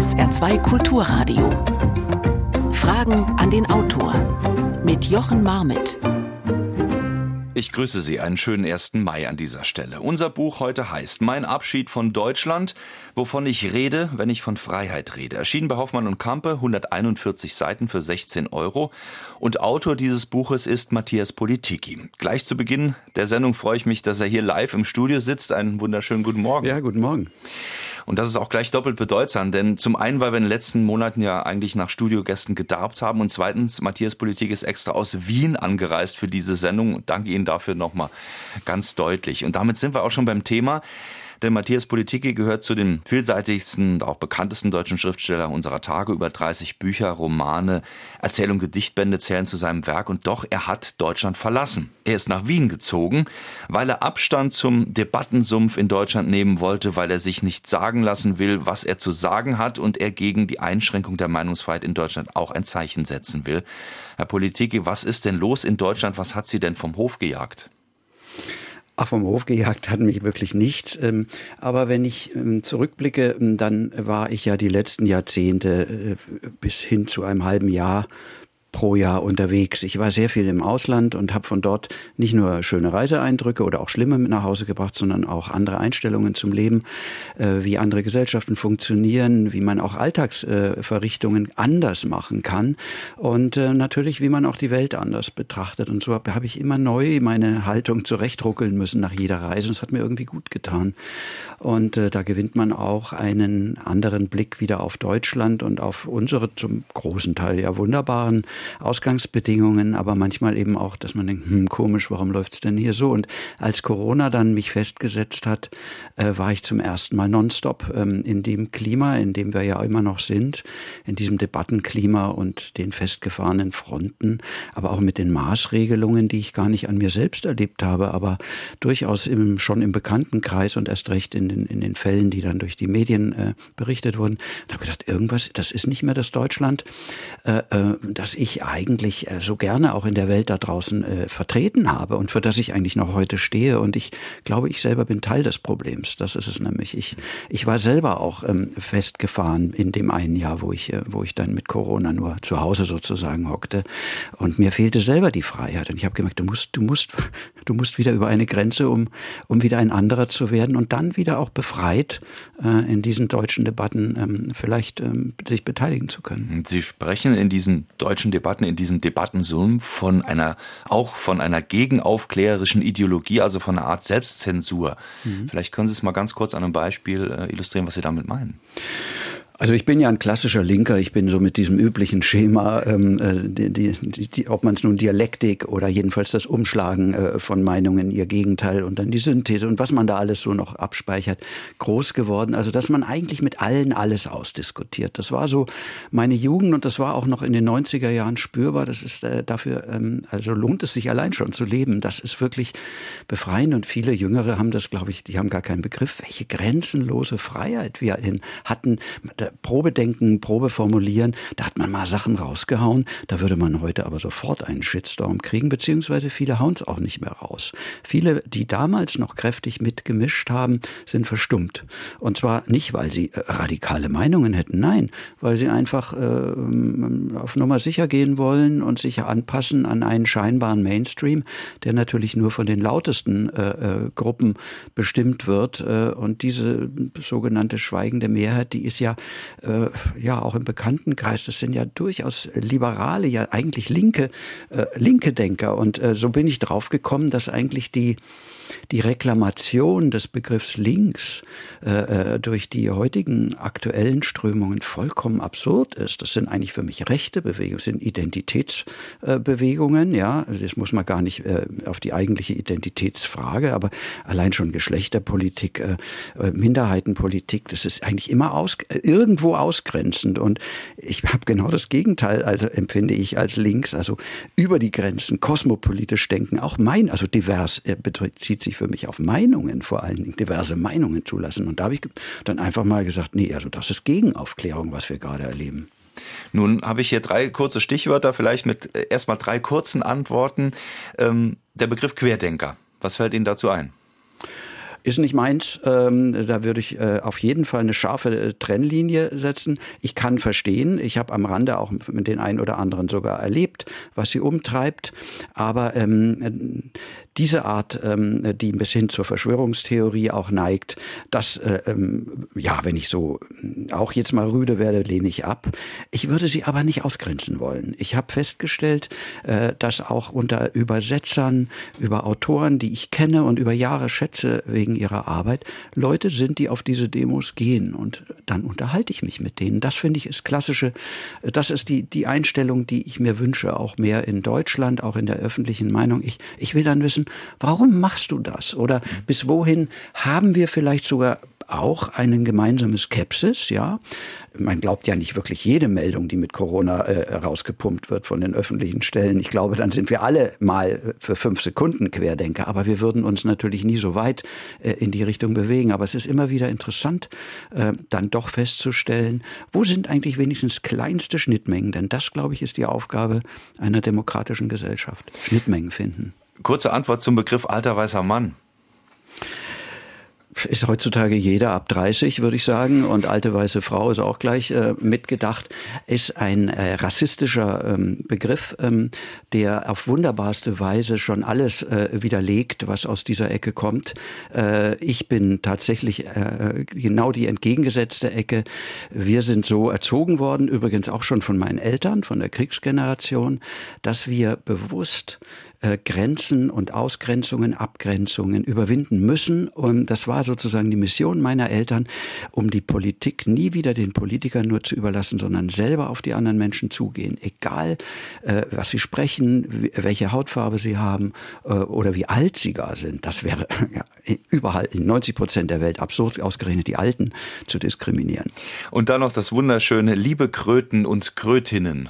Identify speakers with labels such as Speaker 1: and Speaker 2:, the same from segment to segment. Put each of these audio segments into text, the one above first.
Speaker 1: SR2 Kulturradio. Fragen an den Autor mit Jochen Marmitt.
Speaker 2: Ich grüße Sie einen schönen 1. Mai an dieser Stelle. Unser Buch heute heißt Mein Abschied von Deutschland, wovon ich rede, wenn ich von Freiheit rede. Erschienen bei Hoffmann und Kampe, 141 Seiten für 16 Euro. Und Autor dieses Buches ist Matthias Politiki. Gleich zu Beginn der Sendung freue ich mich, dass er hier live im Studio sitzt. Einen wunderschönen guten Morgen.
Speaker 3: Ja, guten Morgen.
Speaker 2: Und das ist auch gleich doppelt bedeutsam, denn zum einen, weil wir in den letzten Monaten ja eigentlich nach Studiogästen gedarbt haben und zweitens, Matthias Politik ist extra aus Wien angereist für diese Sendung. Danke Ihnen dafür nochmal ganz deutlich. Und damit sind wir auch schon beim Thema. Denn Matthias Politiki gehört zu den vielseitigsten und auch bekanntesten deutschen Schriftsteller unserer Tage. Über 30 Bücher, Romane, Erzählungen, Gedichtbände zählen zu seinem Werk. Und doch, er hat Deutschland verlassen. Er ist nach Wien gezogen, weil er Abstand zum Debattensumpf in Deutschland nehmen wollte, weil er sich nicht sagen lassen will, was er zu sagen hat und er gegen die Einschränkung der Meinungsfreiheit in Deutschland auch ein Zeichen setzen will. Herr Politiki, was ist denn los in Deutschland? Was hat Sie denn vom Hof gejagt?
Speaker 3: Ach, vom Hof gejagt hat mich wirklich nichts. Ähm, aber wenn ich ähm, zurückblicke, ähm, dann war ich ja die letzten Jahrzehnte äh, bis hin zu einem halben Jahr pro Jahr unterwegs. Ich war sehr viel im Ausland und habe von dort nicht nur schöne Reiseeindrücke oder auch schlimme mit nach Hause gebracht, sondern auch andere Einstellungen zum Leben, äh, wie andere Gesellschaften funktionieren, wie man auch Alltagsverrichtungen äh, anders machen kann und äh, natürlich, wie man auch die Welt anders betrachtet. Und so habe hab ich immer neu meine Haltung zurechtruckeln müssen nach jeder Reise und es hat mir irgendwie gut getan. Und äh, da gewinnt man auch einen anderen Blick wieder auf Deutschland und auf unsere zum großen Teil ja wunderbaren Ausgangsbedingungen, aber manchmal eben auch, dass man denkt, hm, komisch, warum läuft's denn hier so? Und als Corona dann mich festgesetzt hat, äh, war ich zum ersten Mal nonstop ähm, in dem Klima, in dem wir ja immer noch sind, in diesem Debattenklima und den festgefahrenen Fronten, aber auch mit den Maßregelungen, die ich gar nicht an mir selbst erlebt habe, aber durchaus im, schon im Bekanntenkreis und erst recht in den, in den Fällen, die dann durch die Medien äh, berichtet wurden. Da habe ich gedacht, irgendwas, das ist nicht mehr das Deutschland, äh, äh, das ich ich eigentlich äh, so gerne auch in der Welt da draußen äh, vertreten habe und für das ich eigentlich noch heute stehe. Und ich glaube, ich selber bin Teil des Problems. Das ist es nämlich. Ich, ich war selber auch ähm, festgefahren in dem einen Jahr, wo ich, äh, wo ich dann mit Corona nur zu Hause sozusagen hockte. Und mir fehlte selber die Freiheit. Und ich habe gemerkt, du musst, du musst, du musst wieder über eine Grenze, um, um wieder ein anderer zu werden und dann wieder auch befreit in diesen deutschen Debatten ähm, vielleicht ähm, sich beteiligen zu können.
Speaker 2: Sie sprechen in diesen deutschen Debatten, in diesem Debattensumpf von einer, auch von einer gegenaufklärerischen Ideologie, also von einer Art Selbstzensur. Mhm. Vielleicht können Sie es mal ganz kurz an einem Beispiel äh, illustrieren, was Sie damit meinen.
Speaker 3: Also ich bin ja ein klassischer Linker. Ich bin so mit diesem üblichen Schema, ähm, äh, die, die, die, ob man es nun Dialektik oder jedenfalls das Umschlagen äh, von Meinungen, ihr Gegenteil und dann die Synthese und was man da alles so noch abspeichert, groß geworden. Also dass man eigentlich mit allen alles ausdiskutiert. Das war so meine Jugend und das war auch noch in den 90er Jahren spürbar. Das ist äh, dafür, ähm, also lohnt es sich allein schon zu leben. Das ist wirklich befreiend und viele Jüngere haben das, glaube ich, die haben gar keinen Begriff, welche grenzenlose Freiheit wir in hatten Probedenken, Probe formulieren, da hat man mal Sachen rausgehauen, da würde man heute aber sofort einen Shitstorm kriegen, beziehungsweise viele hauen es auch nicht mehr raus. Viele, die damals noch kräftig mitgemischt haben, sind verstummt. Und zwar nicht, weil sie äh, radikale Meinungen hätten, nein, weil sie einfach äh, auf Nummer sicher gehen wollen und sich anpassen an einen scheinbaren Mainstream, der natürlich nur von den lautesten äh, äh, Gruppen bestimmt wird. Äh, und diese sogenannte schweigende Mehrheit, die ist ja äh, ja auch im Bekanntenkreis, das sind ja durchaus liberale, ja eigentlich linke, äh, linke Denker. Und äh, so bin ich drauf gekommen, dass eigentlich die die Reklamation des Begriffs links äh, äh, durch die heutigen aktuellen Strömungen vollkommen absurd ist. Das sind eigentlich für mich rechte Bewegungen, sind Identitätsbewegungen, äh, ja, das muss man gar nicht äh, auf die eigentliche Identitätsfrage, aber allein schon Geschlechterpolitik, äh, äh Minderheitenpolitik, das ist eigentlich immer aus, irgendwo ausgrenzend und ich habe genau das Gegenteil, also empfinde ich als links, also über die Grenzen, kosmopolitisch denken, auch mein, also divers bezieht bezieht sich für mich auf Meinungen, vor allen Dingen diverse Meinungen zulassen. Und da habe ich dann einfach mal gesagt, nee, also das ist Gegenaufklärung, was wir gerade erleben.
Speaker 2: Nun habe ich hier drei kurze Stichwörter, vielleicht mit äh, erstmal drei kurzen Antworten. Ähm, der Begriff Querdenker, was fällt Ihnen dazu ein?
Speaker 3: Ist nicht meins. Ähm, da würde ich äh, auf jeden Fall eine scharfe äh, Trennlinie setzen. Ich kann verstehen, ich habe am Rande auch mit den einen oder anderen sogar erlebt, was sie umtreibt. Aber ähm, diese Art, ähm, die bis hin zur Verschwörungstheorie auch neigt, das, äh, ähm, ja, wenn ich so äh, auch jetzt mal rüde werde, lehne ich ab. Ich würde sie aber nicht ausgrenzen wollen. Ich habe festgestellt, äh, dass auch unter Übersetzern, über Autoren, die ich kenne und über Jahre schätze wegen ihrer Arbeit, Leute sind, die auf diese Demos gehen und dann unterhalte ich mich mit denen. Das finde ich ist klassische, das ist die, die Einstellung, die ich mir wünsche, auch mehr in Deutschland, auch in der öffentlichen Meinung. Ich, ich will dann wissen, warum machst du das? Oder bis wohin haben wir vielleicht sogar auch eine gemeinsame Skepsis, ja. Man glaubt ja nicht wirklich jede Meldung, die mit Corona äh, rausgepumpt wird von den öffentlichen Stellen. Ich glaube, dann sind wir alle mal für fünf Sekunden Querdenker. Aber wir würden uns natürlich nie so weit äh, in die Richtung bewegen. Aber es ist immer wieder interessant, äh, dann doch festzustellen, wo sind eigentlich wenigstens kleinste Schnittmengen? Denn das, glaube ich, ist die Aufgabe einer demokratischen Gesellschaft. Schnittmengen finden.
Speaker 2: Kurze Antwort zum Begriff alter weißer Mann
Speaker 3: ist heutzutage jeder ab 30, würde ich sagen, und alte weiße Frau ist auch gleich äh, mitgedacht, ist ein äh, rassistischer ähm, Begriff, ähm, der auf wunderbarste Weise schon alles äh, widerlegt, was aus dieser Ecke kommt. Äh, ich bin tatsächlich äh, genau die entgegengesetzte Ecke. Wir sind so erzogen worden, übrigens auch schon von meinen Eltern, von der Kriegsgeneration, dass wir bewusst äh, Grenzen und Ausgrenzungen, Abgrenzungen überwinden müssen. Und das war sozusagen die Mission meiner Eltern, um die Politik nie wieder den Politikern nur zu überlassen, sondern selber auf die anderen Menschen zugehen. Egal, äh, was sie sprechen, welche Hautfarbe sie haben äh, oder wie alt sie gar sind. Das wäre ja, überall in 90 Prozent der Welt absurd, ausgerechnet die Alten zu diskriminieren.
Speaker 2: Und dann noch das wunderschöne Liebe Kröten und Krötinnen.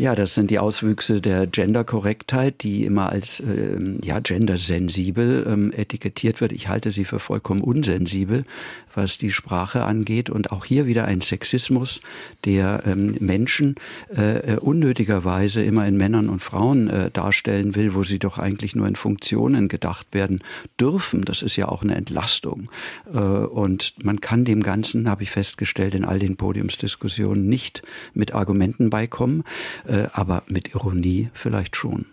Speaker 3: Ja, das sind die Auswüchse der Genderkorrektheit, die immer als ähm, ja, gendersensibel ähm, etikettiert wird. Ich halte sie für vollkommen unsensibel, was die Sprache angeht. Und auch hier wieder ein Sexismus, der ähm, Menschen äh, unnötigerweise immer in Männern und Frauen äh, darstellen will, wo sie doch eigentlich nur in Funktionen gedacht werden dürfen. Das ist ja auch eine Entlastung. Äh, und man kann dem Ganzen, habe ich festgestellt, in all den Podiumsdiskussionen nicht mit Argumenten beikommen, äh, aber mit Ironie vielleicht schon.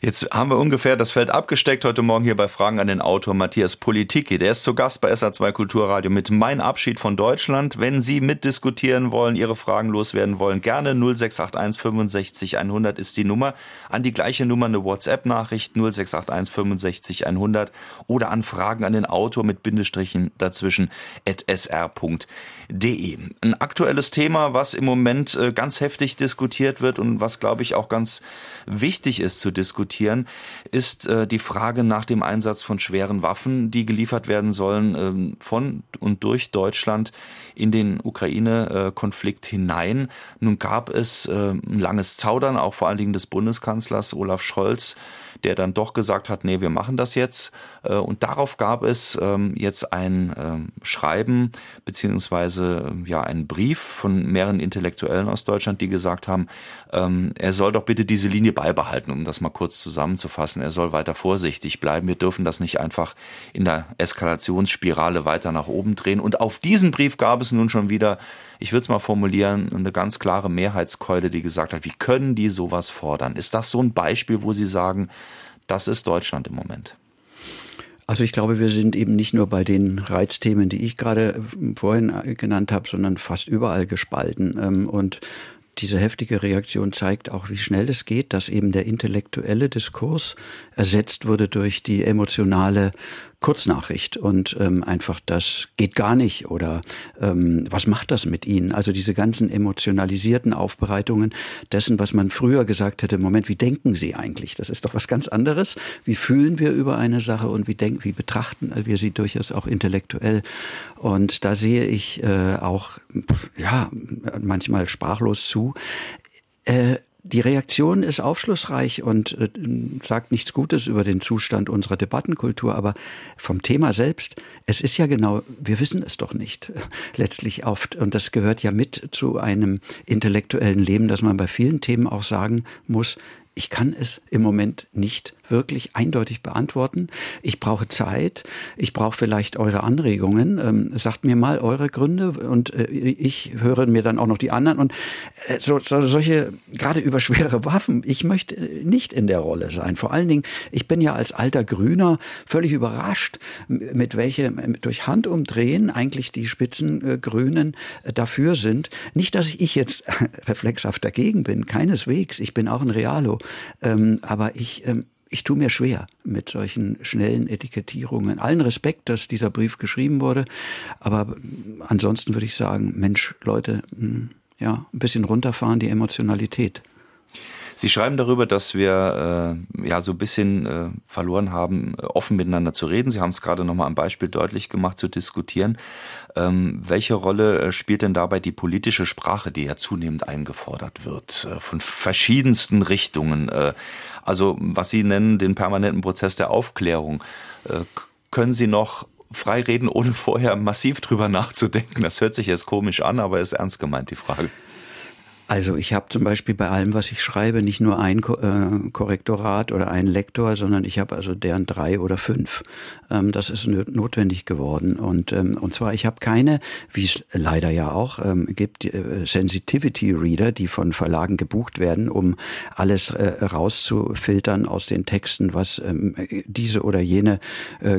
Speaker 2: Jetzt haben wir ungefähr das Feld abgesteckt heute Morgen hier bei Fragen an den Autor Matthias Politiki. Der ist zu Gast bei SA2 Kulturradio mit Mein Abschied von Deutschland. Wenn Sie mitdiskutieren wollen, Ihre Fragen loswerden wollen, gerne 0681 65 100 ist die Nummer. An die gleiche Nummer eine WhatsApp-Nachricht 0681 65 100 oder an Fragen an den Autor mit Bindestrichen dazwischen at sr.de. Ein aktuelles Thema, was im Moment äh, ganz heftig diskutiert wird und was, glaube ich, auch ganz wichtig ist zu diskutieren, ist äh, die Frage nach dem Einsatz von schweren Waffen, die geliefert werden sollen ähm, von und durch Deutschland in den Ukraine-Konflikt hinein. Nun gab es äh, ein langes Zaudern, auch vor allen Dingen des Bundeskanzlers Olaf Scholz, der dann doch gesagt hat, nee, wir machen das jetzt. Äh, und darauf gab es ähm, jetzt ein ähm, Schreiben beziehungsweise ähm, ja einen Brief von mehreren Intellektuellen aus Deutschland, die gesagt haben, er soll doch bitte diese Linie beibehalten, um das mal kurz zusammenzufassen. Er soll weiter vorsichtig bleiben. Wir dürfen das nicht einfach in der Eskalationsspirale weiter nach oben drehen. Und auf diesen Brief gab es nun schon wieder, ich würde es mal formulieren, eine ganz klare Mehrheitskeule, die gesagt hat, wie können die sowas fordern? Ist das so ein Beispiel, wo Sie sagen, das ist Deutschland im Moment?
Speaker 3: Also ich glaube, wir sind eben nicht nur bei den Reizthemen, die ich gerade vorhin genannt habe, sondern fast überall gespalten. Ähm, und diese heftige Reaktion zeigt auch, wie schnell es geht, dass eben der intellektuelle Diskurs ersetzt wurde durch die emotionale Kurznachricht und ähm, einfach das geht gar nicht oder ähm, was macht das mit Ihnen? Also diese ganzen emotionalisierten Aufbereitungen dessen, was man früher gesagt hätte, Moment, wie denken Sie eigentlich? Das ist doch was ganz anderes. Wie fühlen wir über eine Sache und wie denken, wie betrachten wir sie durchaus auch intellektuell? Und da sehe ich äh, auch ja manchmal sprachlos zu. Äh, die Reaktion ist aufschlussreich und äh, sagt nichts Gutes über den Zustand unserer Debattenkultur, aber vom Thema selbst, es ist ja genau, wir wissen es doch nicht, letztlich oft. Und das gehört ja mit zu einem intellektuellen Leben, dass man bei vielen Themen auch sagen muss, ich kann es im Moment nicht wirklich eindeutig beantworten. Ich brauche Zeit. Ich brauche vielleicht eure Anregungen. Ähm, sagt mir mal eure Gründe und äh, ich höre mir dann auch noch die anderen. Und äh, so, so, solche, gerade über schwere Waffen, ich möchte nicht in der Rolle sein. Vor allen Dingen, ich bin ja als alter Grüner völlig überrascht, mit welchem, durch Handumdrehen eigentlich die Spitzengrünen äh, dafür sind. Nicht, dass ich jetzt reflexhaft dagegen bin, keineswegs. Ich bin auch ein Realo. Ähm, aber ich, ähm, ich tue mir schwer mit solchen schnellen Etikettierungen. Allen Respekt, dass dieser Brief geschrieben wurde, aber ansonsten würde ich sagen, Mensch, Leute, hm, ja, ein bisschen runterfahren die Emotionalität.
Speaker 2: Sie schreiben darüber, dass wir äh, ja so ein bisschen äh, verloren haben, offen miteinander zu reden. Sie haben es gerade nochmal am Beispiel deutlich gemacht, zu diskutieren. Ähm, welche Rolle äh, spielt denn dabei die politische Sprache, die ja zunehmend eingefordert wird, äh, von verschiedensten Richtungen? Äh, also was Sie nennen, den permanenten Prozess der Aufklärung. Äh, können Sie noch frei reden, ohne vorher massiv drüber nachzudenken? Das hört sich jetzt komisch an, aber ist ernst gemeint, die Frage.
Speaker 3: Also ich habe zum Beispiel bei allem, was ich schreibe, nicht nur ein äh, Korrektorat oder einen Lektor, sondern ich habe also deren drei oder fünf. Ähm, das ist notwendig geworden. Und, ähm, und zwar, ich habe keine, wie es leider ja auch ähm, gibt, äh, Sensitivity Reader, die von Verlagen gebucht werden, um alles äh, rauszufiltern aus den Texten, was diese oder jene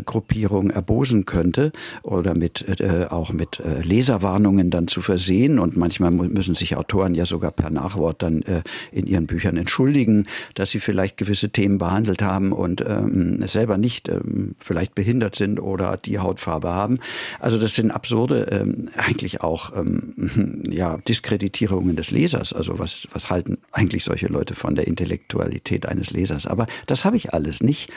Speaker 3: Gruppierung erbosen könnte oder mit auch mit Leserwarnungen dann zu versehen. Und manchmal müssen sich Autoren ja so sogar per Nachwort dann äh, in ihren Büchern entschuldigen, dass sie vielleicht gewisse Themen behandelt haben und ähm, selber nicht ähm, vielleicht behindert sind oder die Hautfarbe haben. Also das sind absurde, ähm, eigentlich auch ähm, ja, Diskreditierungen des Lesers. Also was, was halten eigentlich solche Leute von der Intellektualität eines Lesers? Aber das habe ich alles nicht.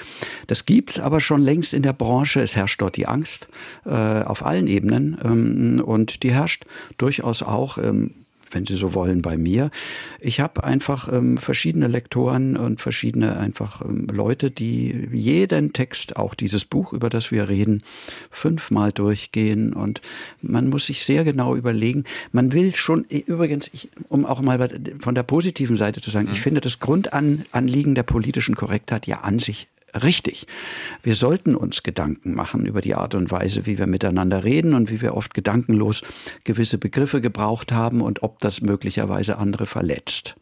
Speaker 3: Das gibt's aber schon längst in der Branche. Es herrscht dort die Angst äh, auf allen Ebenen ähm, und die herrscht durchaus auch ähm, wenn Sie so wollen, bei mir. Ich habe einfach ähm, verschiedene Lektoren und verschiedene einfach ähm, Leute, die jeden Text, auch dieses Buch, über das wir reden, fünfmal durchgehen und man muss sich sehr genau überlegen. Man will schon, übrigens, ich, um auch mal von der positiven Seite zu sagen, mhm. ich finde das Grundanliegen der politischen Korrektheit ja an sich richtig. Wir sollten uns Gedanken machen über die Art und Weise, wie wir miteinander reden und wie wir oft gedankenlos gewisse Begriffe gebraucht haben und ob das möglicherweise andere verletzt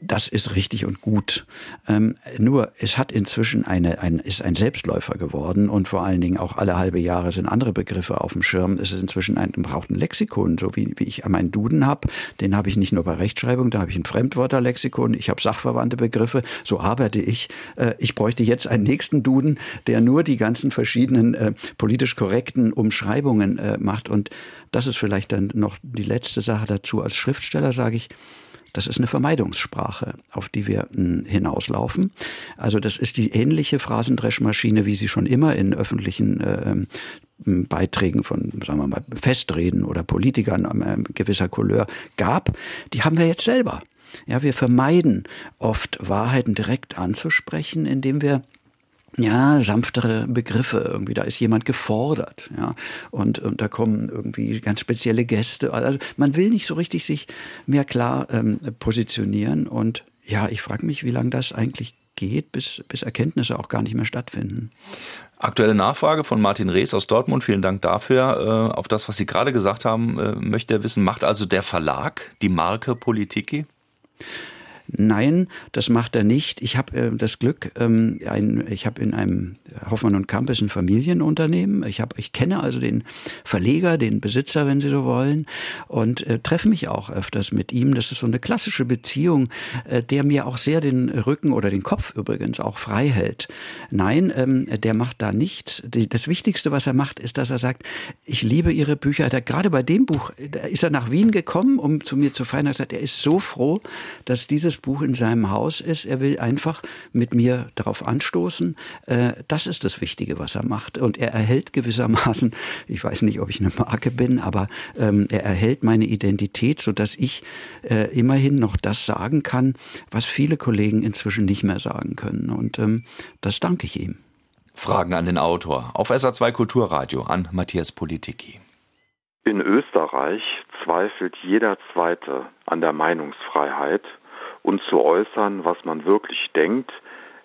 Speaker 3: das ist richtig und gut. Ähm, nur es hat inzwischen eine, ein, ist ein Selbstläufer geworden und vor allen Dingen auch alle halbe Jahre sind andere Begriffe auf dem Schirm. Es ist inzwischen ein, braucht ein Lexikon, so wie, wie ich meinen Duden habe. Den habe ich nicht nur bei Rechtschreibung, da habe ich ein Fremdwörterlexikon, ich habe sachverwandte Begriffe, so arbeite ich. Äh, ich bräuchte jetzt einen nächsten Duden, der nur die ganzen verschiedenen äh, politisch korrekten Umschreibungen äh, macht. Und das ist vielleicht dann noch die letzte Sache dazu. Als Schriftsteller sage ich, das ist eine Vermeidungssprache, auf die wir hm, hinauslaufen. Also das ist die ähnliche Phrasendreschmaschine, wie sie schon immer in öffentlichen äh, hm, Beiträgen von, sagen wir mal, Festreden oder Politikern äh, gewisser Couleur gab. Die haben wir jetzt selber. Ja, wir vermeiden oft Wahrheiten direkt anzusprechen, indem wir ja, sanftere Begriffe irgendwie. Da ist jemand gefordert, ja. Und, und da kommen irgendwie ganz spezielle Gäste. Also man will nicht so richtig sich mehr klar ähm, positionieren. Und ja, ich frage mich, wie lange das eigentlich geht, bis, bis Erkenntnisse auch gar nicht mehr stattfinden.
Speaker 2: Aktuelle Nachfrage von Martin Rees aus Dortmund. Vielen Dank dafür. Äh, auf das, was Sie gerade gesagt haben, äh, möchte er wissen, macht also der Verlag die Marke Politiki?
Speaker 3: Nein, das macht er nicht. Ich habe äh, das Glück, ähm, ein, ich habe in einem Hoffmann und Campus ein Familienunternehmen. Ich habe, ich kenne also den Verleger, den Besitzer, wenn Sie so wollen, und äh, treffe mich auch öfters mit ihm. Das ist so eine klassische Beziehung, äh, der mir auch sehr den Rücken oder den Kopf übrigens auch frei hält. Nein, ähm, der macht da nichts. Die, das Wichtigste, was er macht, ist, dass er sagt, ich liebe Ihre Bücher. Er hat gerade bei dem Buch, da ist er nach Wien gekommen, um zu mir zu feiern. Er hat gesagt, er ist so froh, dass dieses Buch in seinem Haus ist. Er will einfach mit mir darauf anstoßen. Äh, das ist das Wichtige, was er macht. Und er erhält gewissermaßen, ich weiß nicht, ob ich eine Marke bin, aber ähm, er erhält meine Identität, sodass ich äh, immerhin noch das sagen kann, was viele Kollegen inzwischen nicht mehr sagen können. Und ähm, das danke ich ihm.
Speaker 2: Fragen an den Autor auf SA2 Kulturradio an Matthias Politiki.
Speaker 4: In Österreich zweifelt jeder Zweite an der Meinungsfreiheit und zu äußern, was man wirklich denkt,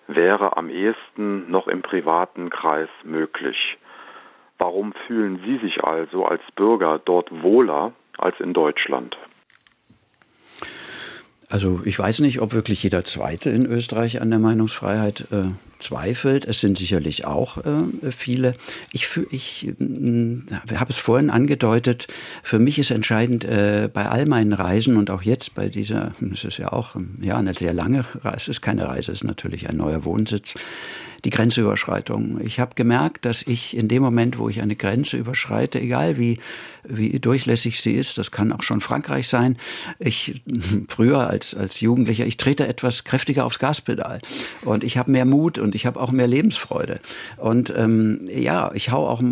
Speaker 4: wäre am ehesten noch im privaten Kreis möglich. Warum fühlen Sie sich also als Bürger dort wohler als in Deutschland?
Speaker 3: Also ich weiß nicht, ob wirklich jeder Zweite in Österreich an der Meinungsfreiheit äh, zweifelt. Es sind sicherlich auch äh, viele. Ich, ich äh, habe es vorhin angedeutet, für mich ist entscheidend äh, bei all meinen Reisen und auch jetzt bei dieser, es ist ja auch ja, eine sehr lange Reise, es ist keine Reise, es ist natürlich ein neuer Wohnsitz, die Grenzüberschreitung. Ich habe gemerkt, dass ich in dem Moment, wo ich eine Grenze überschreite, egal wie, wie durchlässig sie ist, das kann auch schon Frankreich sein, ich früher als, als Jugendlicher, ich trete etwas kräftiger aufs Gaspedal und ich habe mehr Mut und ich habe auch mehr Lebensfreude. Und ähm, ja, ich hau auch,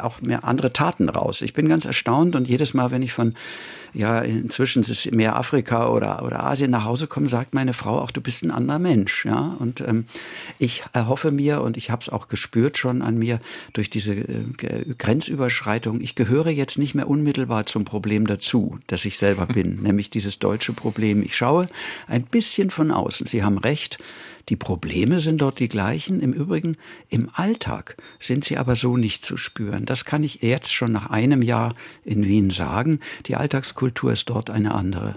Speaker 3: auch mehr andere Taten raus. Ich bin ganz erstaunt und jedes Mal, wenn ich von ja, inzwischen ist es mehr Afrika oder, oder Asien nach Hause kommen, sagt meine Frau auch, du bist ein anderer Mensch. Ja? Und ähm, ich erhoffe mir, und ich habe es auch gespürt schon an mir, durch diese äh, Grenzüberschreitung, ich gehöre jetzt nicht mehr unmittelbar zum Problem dazu, dass ich selber bin, nämlich dieses deutsche Problem. Ich schaue ein bisschen von außen. Sie haben recht, die Probleme sind dort die gleichen. Im Übrigen, im Alltag sind sie aber so nicht zu spüren. Das kann ich jetzt schon nach einem Jahr in Wien sagen. Die Alltagskultur ist dort eine andere.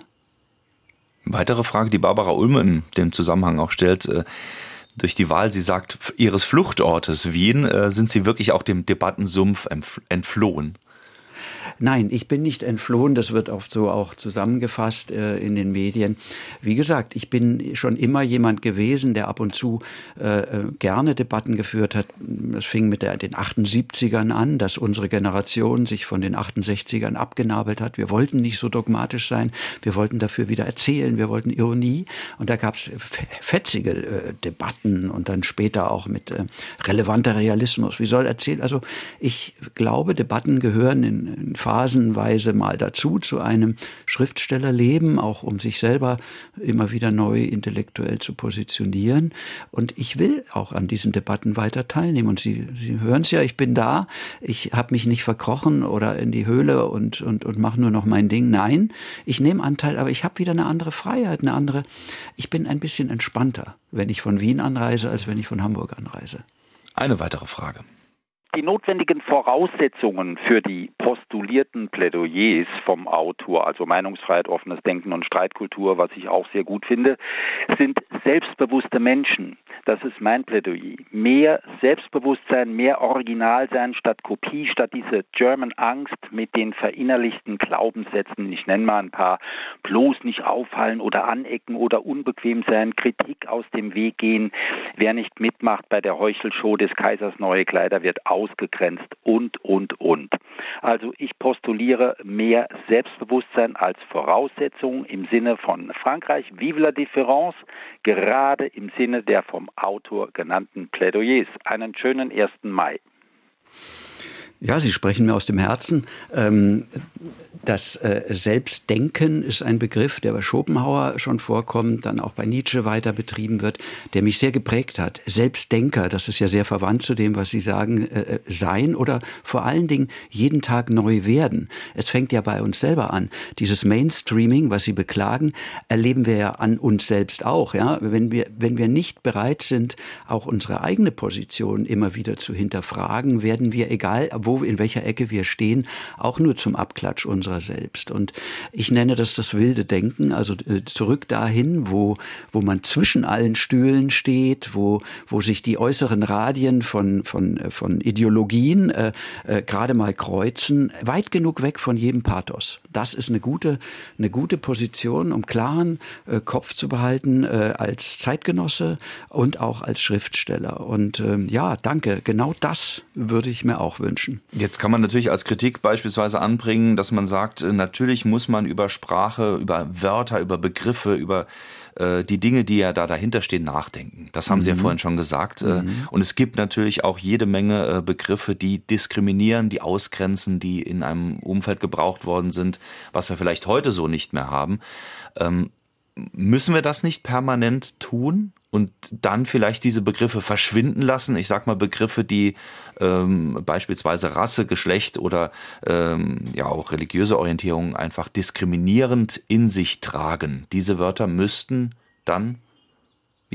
Speaker 2: Weitere Frage, die Barbara Ulme in dem Zusammenhang auch stellt. Äh, durch die Wahl, sie sagt, ihres Fluchtortes Wien, äh, sind Sie wirklich auch dem Debattensumpf entflohen?
Speaker 3: Nein, ich bin nicht entflohen, das wird oft so auch zusammengefasst äh, in den Medien. Wie gesagt, ich bin schon immer jemand gewesen, der ab und zu äh, äh gerne Debatten geführt hat. Das fing mit der, den 78ern an, dass unsere Generation sich von den 68ern abgenabelt hat. Wir wollten nicht so dogmatisch sein, wir wollten dafür wieder erzählen, wir wollten Ironie. Und da gab es fetzige äh, Debatten und dann später auch mit äh, relevanter Realismus. Wie soll erzählen? Also ich glaube, Debatten gehören in, in phasenweise mal dazu zu einem Schriftstellerleben, auch um sich selber immer wieder neu intellektuell zu positionieren. Und ich will auch an diesen Debatten weiter teilnehmen. Und Sie, Sie hören es ja, ich bin da. Ich habe mich nicht verkrochen oder in die Höhle und, und, und mache nur noch mein Ding. Nein, ich nehme Anteil, aber ich habe wieder eine andere Freiheit, eine andere. Ich bin ein bisschen entspannter, wenn ich von Wien anreise, als wenn ich von Hamburg anreise.
Speaker 2: Eine weitere Frage.
Speaker 5: Die notwendigen Voraussetzungen für die postulierten Plädoyers vom Autor, also Meinungsfreiheit, offenes Denken und Streitkultur, was ich auch sehr gut finde, sind selbstbewusste Menschen. Das ist mein Plädoyer. Mehr Selbstbewusstsein, mehr Original sein statt Kopie, statt diese German Angst mit den verinnerlichten Glaubenssätzen. Ich nenne mal ein paar. Bloß nicht auffallen oder anecken oder unbequem sein, Kritik aus dem Weg gehen. Wer nicht mitmacht bei der Heuchelshow des Kaisers neue Kleider wird aus ausgegrenzt und, und, und. Also ich postuliere mehr Selbstbewusstsein als Voraussetzung im Sinne von Frankreich, vive la différence, gerade im Sinne der vom Autor genannten Plädoyers. Einen schönen 1. Mai.
Speaker 3: Ja, Sie sprechen mir aus dem Herzen. Ähm, das äh, Selbstdenken ist ein Begriff, der bei Schopenhauer schon vorkommt, dann auch bei Nietzsche weiter betrieben wird, der mich sehr geprägt hat. Selbstdenker, das ist ja sehr verwandt zu dem, was Sie sagen, äh, äh, sein oder vor allen Dingen jeden Tag neu werden. Es fängt ja bei uns selber an. Dieses Mainstreaming, was Sie beklagen, erleben wir ja an uns selbst auch. Ja? Wenn, wir, wenn wir nicht bereit sind, auch unsere eigene Position immer wieder zu hinterfragen, werden wir, egal wo, in welcher Ecke wir stehen, auch nur zum Abklatsch unserer selbst. Und ich nenne das das wilde Denken, also äh, zurück dahin, wo, wo man zwischen allen Stühlen steht, wo, wo sich die äußeren Radien von, von, äh, von Ideologien äh, äh, gerade mal kreuzen, weit genug weg von jedem Pathos. Das ist eine gute, eine gute Position, um klaren äh, Kopf zu behalten äh, als Zeitgenosse und auch als Schriftsteller. Und ähm, ja, danke. Genau das würde ich mir auch wünschen.
Speaker 2: Jetzt kann man natürlich als Kritik beispielsweise anbringen, dass man sagt, äh, natürlich muss man über Sprache, über Wörter, über Begriffe, über äh, die Dinge, die ja da dahinter stehen, nachdenken. Das haben mhm. Sie ja mhm. vorhin schon gesagt. Äh, mhm. Und es gibt natürlich auch jede Menge äh, Begriffe, die diskriminieren, die ausgrenzen, die in einem Umfeld gebraucht worden sind, was wir vielleicht heute so nicht mehr haben. Ähm, müssen wir das nicht permanent tun? Und dann vielleicht diese Begriffe verschwinden lassen. Ich sag mal Begriffe, die ähm, beispielsweise Rasse, Geschlecht oder ähm, ja auch religiöse Orientierung einfach diskriminierend in sich tragen. Diese Wörter müssten dann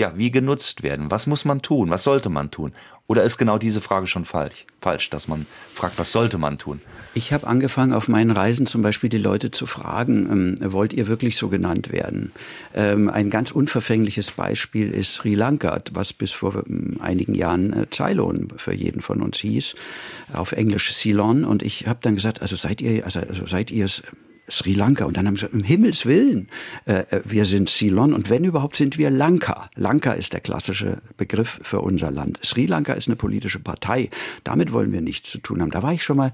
Speaker 2: ja, wie genutzt werden? Was muss man tun? Was sollte man tun? Oder ist genau diese Frage schon falsch, falsch dass man fragt, was sollte man tun?
Speaker 3: Ich habe angefangen, auf meinen Reisen zum Beispiel die Leute zu fragen, ähm, wollt ihr wirklich so genannt werden? Ähm, ein ganz unverfängliches Beispiel ist Sri Lanka, was bis vor ähm, einigen Jahren äh, Ceylon für jeden von uns hieß, auf Englisch Ceylon. Und ich habe dann gesagt, also seid ihr, also, also seid ihr es Sri Lanka. Und dann haben sie gesagt, um Himmels Willen, äh, äh, wir sind Ceylon und wenn überhaupt sind wir Lanka. Lanka ist der klassische Begriff für unser Land. Sri Lanka ist eine politische Partei. Damit wollen wir nichts zu tun haben. Da war ich schon mal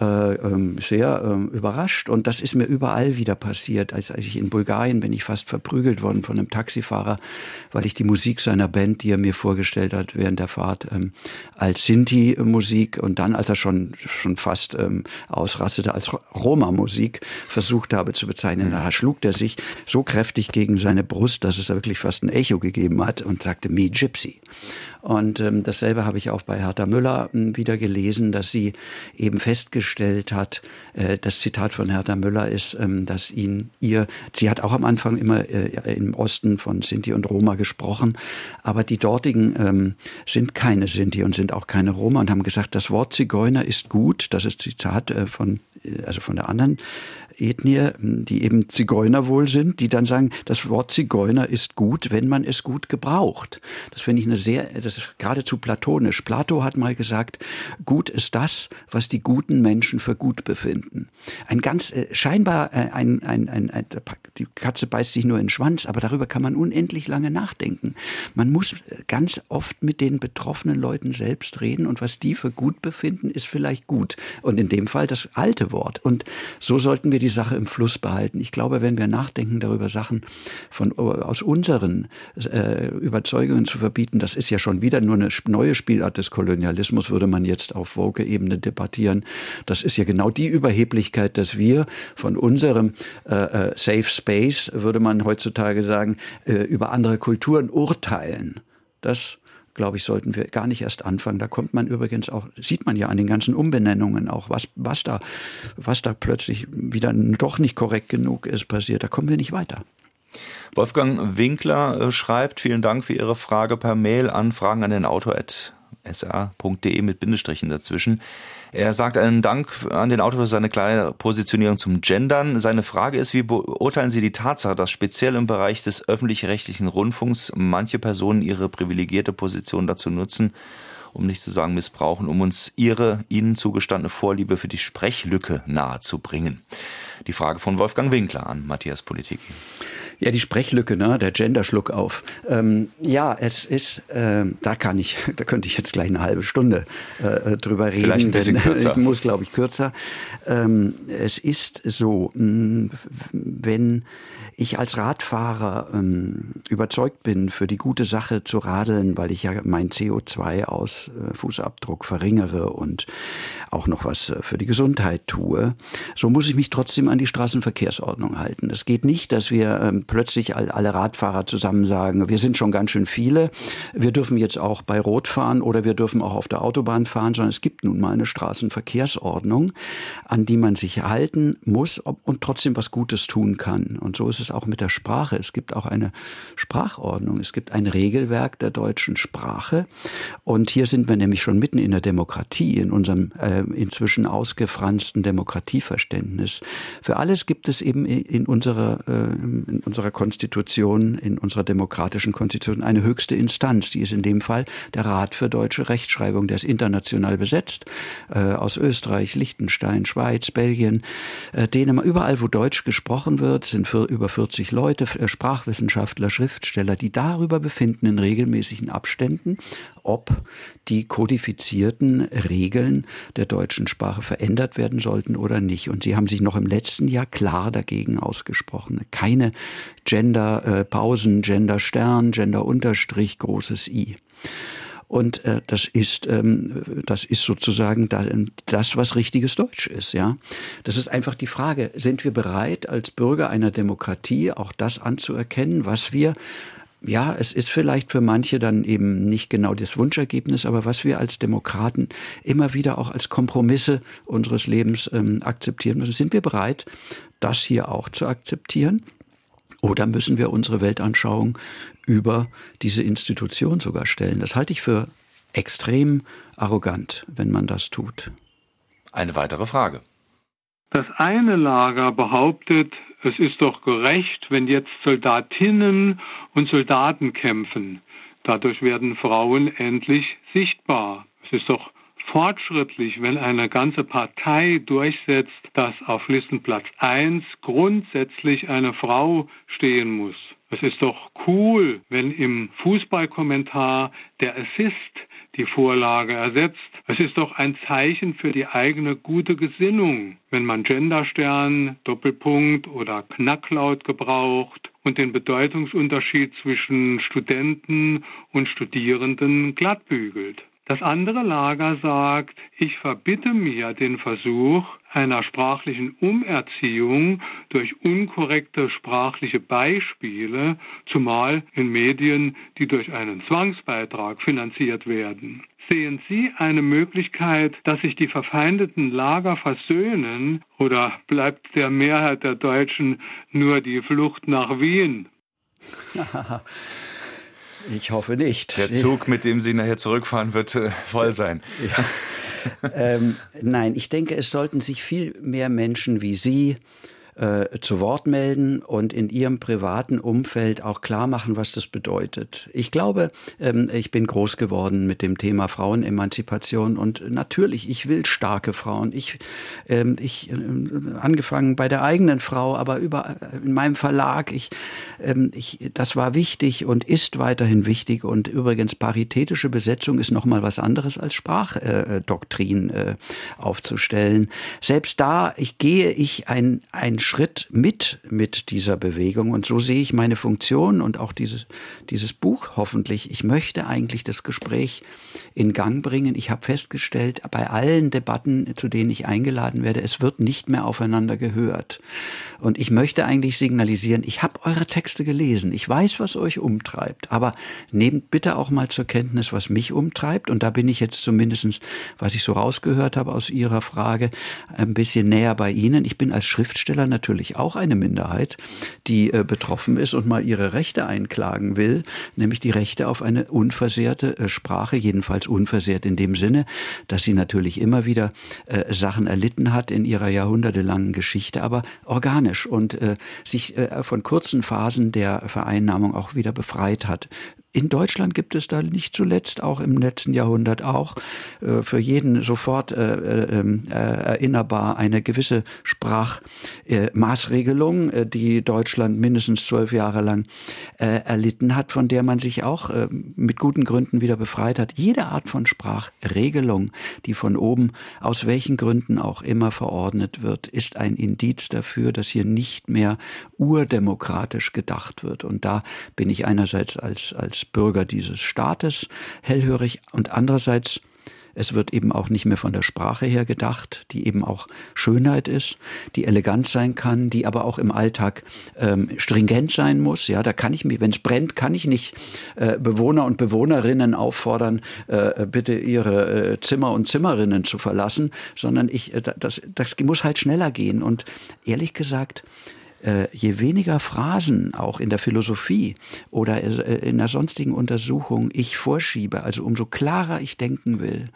Speaker 3: äh, ähm, sehr äh, überrascht und das ist mir überall wieder passiert. Als, als ich in Bulgarien bin ich fast verprügelt worden von einem Taxifahrer, weil ich die Musik seiner Band, die er mir vorgestellt hat während der Fahrt, ähm, als Sinti-Musik und dann, als er schon, schon fast ähm, ausrastete, als Roma-Musik versucht habe zu bezeichnen. Da schlug er sich so kräftig gegen seine Brust, dass es wirklich fast ein Echo gegeben hat und sagte, me Gypsy. Und ähm, dasselbe habe ich auch bei Hertha Müller äh, wieder gelesen, dass sie eben festgestellt hat, äh, das Zitat von Hertha Müller ist, ähm, dass ihn ihr, sie hat auch am Anfang immer äh, im Osten von Sinti und Roma gesprochen, aber die dortigen ähm, sind keine Sinti und sind auch keine Roma und haben gesagt, das Wort Zigeuner ist gut, das ist Zitat äh, von, äh, also von der anderen Ethnie, die eben Zigeuner wohl sind, die dann sagen, das Wort Zigeuner ist gut, wenn man es gut gebraucht. Das finde ich eine sehr, das ist geradezu platonisch. Plato hat mal gesagt, gut ist das, was die guten Menschen für gut befinden. Ein ganz, äh, scheinbar äh, ein, ein, ein, ein, die Katze beißt sich nur in den Schwanz, aber darüber kann man unendlich lange nachdenken. Man muss ganz oft mit den betroffenen Leuten selbst reden und was die für gut befinden, ist vielleicht gut. Und in dem Fall das alte Wort. Und so sollten wir die die Sache im Fluss behalten. Ich glaube, wenn wir nachdenken darüber, Sachen von, aus unseren äh, Überzeugungen zu verbieten, das ist ja schon wieder nur eine neue Spielart des Kolonialismus, würde man jetzt auf Woke-Ebene debattieren. Das ist ja genau die Überheblichkeit, dass wir von unserem äh, äh Safe Space, würde man heutzutage sagen, äh, über andere Kulturen urteilen. Das glaube ich, sollten wir gar nicht erst anfangen. Da kommt man übrigens auch, sieht man ja an den ganzen Umbenennungen auch, was, was da, was da plötzlich wieder doch nicht korrekt genug ist passiert. Da kommen wir nicht weiter.
Speaker 2: Wolfgang Winkler äh, schreibt, vielen Dank für Ihre Frage per Mail an fragen an den Autor sr.de mit Bindestrichen dazwischen. Er sagt einen Dank an den Autor für seine klare Positionierung zum Gendern. Seine Frage ist, wie beurteilen Sie die Tatsache, dass speziell im Bereich des öffentlich-rechtlichen Rundfunks manche Personen ihre privilegierte Position dazu nutzen, um nicht zu sagen missbrauchen, um uns ihre ihnen zugestandene Vorliebe für die Sprechlücke nahezubringen? Die Frage von Wolfgang Winkler an Matthias Politik.
Speaker 3: Ja, die Sprechlücke, ne, der Genderschluck auf. Ähm, ja, es ist, äh, da kann ich, da könnte ich jetzt gleich eine halbe Stunde äh, äh drüber reden.
Speaker 2: Vielleicht ein bisschen
Speaker 3: denn,
Speaker 2: kürzer.
Speaker 3: Ich muss, glaube ich, kürzer. Ähm, es ist so, mh, wenn ich als Radfahrer ähm, überzeugt bin, für die gute Sache zu radeln, weil ich ja mein CO2-Fußabdruck äh, verringere und auch noch was äh, für die Gesundheit tue, so muss ich mich trotzdem an die Straßenverkehrsordnung halten. Es geht nicht, dass wir ähm, plötzlich alle Radfahrer zusammen sagen, wir sind schon ganz schön viele, wir dürfen jetzt auch bei Rot fahren oder wir dürfen auch auf der Autobahn fahren, sondern es gibt nun mal eine Straßenverkehrsordnung, an die man sich halten muss und trotzdem was Gutes tun kann. Und so ist es auch mit der Sprache. Es gibt auch eine Sprachordnung. Es gibt ein Regelwerk der deutschen Sprache. Und hier sind wir nämlich schon mitten in der Demokratie, in unserem äh, inzwischen ausgefransten Demokratieverständnis. Für alles gibt es eben in unserer, äh, in unserer Konstitution, in unserer demokratischen Konstitution eine höchste Instanz. Die ist in dem Fall der Rat für deutsche Rechtschreibung. Der ist international besetzt. Äh, aus Österreich, Liechtenstein, Schweiz, Belgien, äh, Dänemark. Überall, wo Deutsch gesprochen wird, sind für über 40 Leute, äh, Sprachwissenschaftler, Schriftsteller, die darüber befinden in regelmäßigen Abständen, ob die kodifizierten Regeln der deutschen Sprache verändert werden sollten oder nicht. Und sie haben sich noch im letzten Jahr klar dagegen ausgesprochen. Keine Gender-Pausen, äh, Gender-Stern, Gender-Unterstrich, großes I. Und äh, das ist ähm, das ist sozusagen das, was richtiges Deutsch ist. Ja, das ist einfach die Frage: Sind wir bereit als Bürger einer Demokratie auch das anzuerkennen, was wir ja, es ist vielleicht für manche dann eben nicht genau das Wunschergebnis, aber was wir als Demokraten immer wieder auch als Kompromisse unseres Lebens ähm, akzeptieren müssen, sind wir bereit, das hier auch zu akzeptieren? Oder müssen wir unsere Weltanschauung über diese Institution sogar stellen? Das halte ich für extrem arrogant, wenn man das tut.
Speaker 2: Eine weitere Frage.
Speaker 6: Das eine Lager behauptet, es ist doch gerecht, wenn jetzt Soldatinnen und Soldaten kämpfen. Dadurch werden Frauen endlich sichtbar. Es ist doch fortschrittlich, wenn eine ganze Partei durchsetzt, dass auf Listenplatz 1 grundsätzlich eine Frau stehen muss. Es ist doch cool, wenn im Fußballkommentar der Assist die Vorlage ersetzt. Es ist doch ein Zeichen für die eigene gute Gesinnung, wenn man Genderstern, Doppelpunkt oder Knacklaut gebraucht und den Bedeutungsunterschied zwischen Studenten und Studierenden glattbügelt. Das andere Lager sagt, ich verbitte mir den Versuch einer sprachlichen Umerziehung durch unkorrekte sprachliche Beispiele, zumal in Medien, die durch einen Zwangsbeitrag finanziert werden. Sehen Sie eine Möglichkeit, dass sich die verfeindeten Lager versöhnen oder bleibt der Mehrheit der Deutschen nur die Flucht nach Wien?
Speaker 3: Ich hoffe nicht.
Speaker 2: Der Zug, mit dem Sie nachher zurückfahren, wird äh, voll sein.
Speaker 3: Ja. ähm, nein, ich denke, es sollten sich viel mehr Menschen wie Sie äh, zu Wort melden und in ihrem privaten Umfeld auch klar machen, was das bedeutet. Ich glaube, ähm, ich bin groß geworden mit dem Thema Frauenemanzipation und natürlich, ich will starke Frauen. Ich, ähm, ich äh, angefangen bei der eigenen Frau, aber über in meinem Verlag, ich, ähm, ich, das war wichtig und ist weiterhin wichtig. Und übrigens paritätische Besetzung ist noch mal was anderes als Sprachdoktrin äh, aufzustellen. Selbst da, ich gehe ich ein ein Schritt mit mit dieser Bewegung. Und so sehe ich meine Funktion und auch dieses, dieses Buch hoffentlich. Ich möchte eigentlich das Gespräch in Gang bringen. Ich habe festgestellt, bei allen Debatten, zu denen ich eingeladen werde, es wird nicht mehr aufeinander gehört. Und ich möchte eigentlich signalisieren, ich habe eure Texte gelesen. Ich weiß, was euch umtreibt. Aber nehmt bitte auch mal zur Kenntnis, was mich umtreibt. Und da bin ich jetzt zumindestens, was ich so rausgehört habe aus Ihrer Frage, ein bisschen näher bei Ihnen. Ich bin als Schriftsteller natürlich auch eine Minderheit, die äh, betroffen ist und mal ihre Rechte einklagen will, nämlich die Rechte auf eine unversehrte äh, Sprache, jedenfalls unversehrt in dem Sinne, dass sie natürlich immer wieder äh, Sachen erlitten hat in ihrer jahrhundertelangen Geschichte, aber organisch und äh, sich äh, von kurzen Phasen der Vereinnahmung auch wieder befreit hat. In Deutschland gibt es da nicht zuletzt, auch im letzten Jahrhundert auch, äh, für jeden sofort äh, äh, ähm, erinnerbar eine gewisse Sprachmaßregelung, die Deutschland mindestens zwölf Jahre lang erlitten hat, von der man sich auch mit guten Gründen wieder befreit hat. Jede Art von Sprachregelung, die von oben aus welchen Gründen auch immer verordnet wird, ist ein Indiz dafür, dass hier nicht mehr urdemokratisch gedacht wird. Und da bin ich einerseits als, als Bürger dieses Staates hellhörig und andererseits es wird eben auch nicht mehr von der Sprache her gedacht, die eben auch Schönheit ist, die elegant sein kann, die aber auch im Alltag ähm, stringent sein muss. Ja, da kann ich mir, wenn es brennt, kann ich nicht äh, Bewohner und Bewohnerinnen auffordern, äh, bitte ihre äh, Zimmer und Zimmerinnen zu verlassen, sondern ich, äh, das, das muss halt schneller gehen. Und ehrlich gesagt, äh, je weniger Phrasen auch in der Philosophie oder äh, in der sonstigen Untersuchung ich vorschiebe, also umso klarer ich denken will,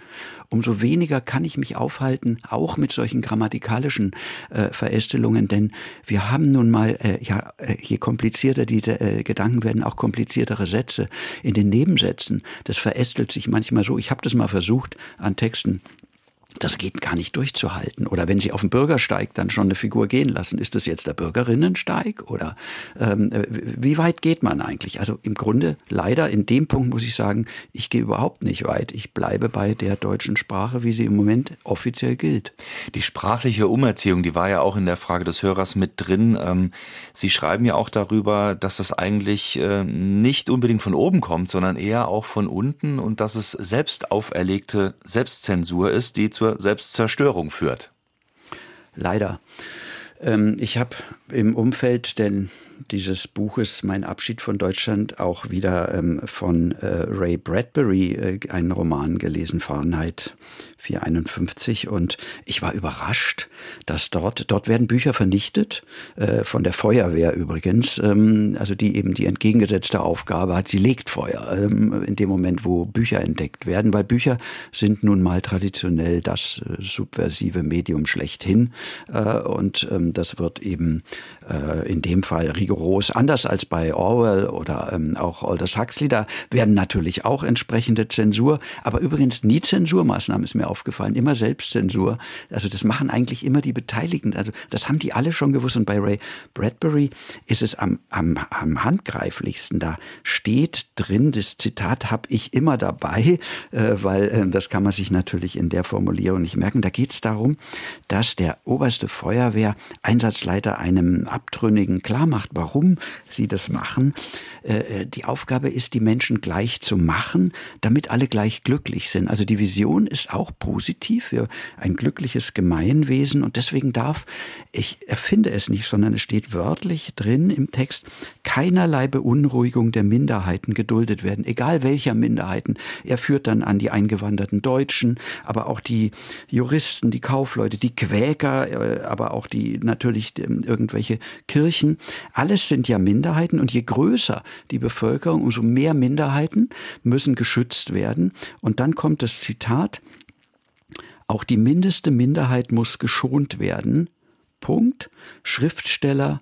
Speaker 3: umso weniger kann ich mich aufhalten, auch mit solchen grammatikalischen äh, Verästelungen, denn wir haben nun mal, äh, ja, äh, je komplizierter diese äh, Gedanken werden, auch kompliziertere Sätze in den Nebensätzen. Das verästelt sich manchmal so. Ich habe das mal versucht an Texten das geht gar nicht durchzuhalten. Oder wenn Sie auf dem Bürgersteig dann schon eine Figur gehen lassen, ist das jetzt der Bürgerinnensteig? Oder ähm, äh, wie weit geht man eigentlich? Also im Grunde leider in dem Punkt muss ich sagen, ich gehe überhaupt nicht weit. Ich bleibe bei der deutschen Sprache, wie sie im Moment offiziell gilt.
Speaker 2: Die sprachliche Umerziehung, die war ja auch in der Frage des Hörers mit drin. Ähm, sie schreiben ja auch darüber, dass das eigentlich äh, nicht unbedingt von oben kommt, sondern eher auch von unten und dass es selbst auferlegte Selbstzensur ist, die zur Selbstzerstörung führt.
Speaker 3: Leider. Ähm, ich habe im Umfeld denn dieses Buches Mein Abschied von Deutschland auch wieder ähm, von äh, Ray Bradbury äh, einen Roman gelesen, Fahrenheit 451 und ich war überrascht, dass dort, dort werden Bücher vernichtet, äh, von der Feuerwehr übrigens, ähm, also die eben die entgegengesetzte Aufgabe hat, sie legt Feuer ähm, in dem Moment, wo Bücher entdeckt werden, weil Bücher sind nun mal traditionell das äh, subversive Medium schlechthin. Äh, und ähm, das wird eben äh, in dem Fall rigoros, anders als bei Orwell oder ähm, auch Aldous Huxley, da werden natürlich auch entsprechende Zensur, aber übrigens nie Zensurmaßnahmen ist mir aufgefallen, immer Selbstzensur. Also das machen eigentlich immer die Beteiligten. Also das haben die alle schon gewusst. Und bei Ray Bradbury ist es am, am, am handgreiflichsten. Da steht drin, das Zitat habe ich immer dabei, äh, weil äh, das kann man sich natürlich in der Formulierung nicht merken. Da geht es darum, dass der oberste Feuerwehr-Einsatzleiter einem Abtrünnigen klar macht, warum sie das machen. Äh, äh, die Aufgabe ist, die Menschen gleich zu machen, damit alle gleich glücklich sind. Also die Vision ist auch positiv für ein glückliches Gemeinwesen und deswegen darf, ich erfinde es nicht, sondern es steht wörtlich drin im Text, keinerlei Beunruhigung der Minderheiten geduldet werden, egal welcher Minderheiten. Er führt dann an die eingewanderten Deutschen, aber auch die Juristen, die Kaufleute, die Quäker, äh, aber auch die natürlich ähm, irgendwelche Kirchen. Alles sind ja Minderheiten und je größer die Bevölkerung, umso mehr Minderheiten müssen geschützt werden. Und dann kommt das Zitat, auch die mindeste Minderheit muss geschont werden. Punkt. Schriftsteller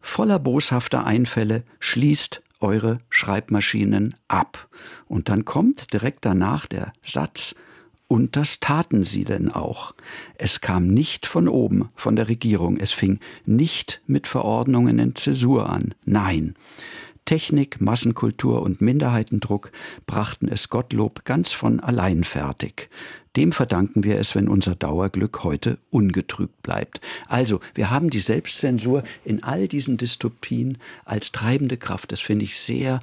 Speaker 3: voller boshafter Einfälle schließt eure Schreibmaschinen ab. Und dann kommt direkt danach der Satz, und das taten sie denn auch. Es kam nicht von oben, von der Regierung. Es fing nicht mit Verordnungen in Zäsur an. Nein. Technik, Massenkultur und Minderheitendruck brachten es Gottlob ganz von allein fertig. Dem verdanken wir es, wenn unser Dauerglück heute ungetrübt bleibt. Also, wir haben die Selbstzensur in all diesen Dystopien als treibende Kraft. Das finde ich sehr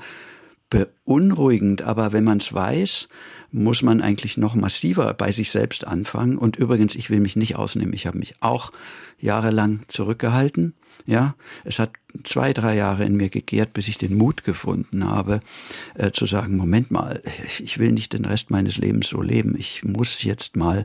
Speaker 3: beunruhigend, aber wenn man es weiß, muss man eigentlich noch massiver bei sich selbst anfangen. Und übrigens, ich will mich nicht ausnehmen. Ich habe mich auch jahrelang zurückgehalten. Ja, es hat zwei, drei Jahre in mir gegärt, bis ich den Mut gefunden habe, äh, zu sagen, Moment mal, ich will nicht den Rest meines Lebens so leben. Ich muss jetzt mal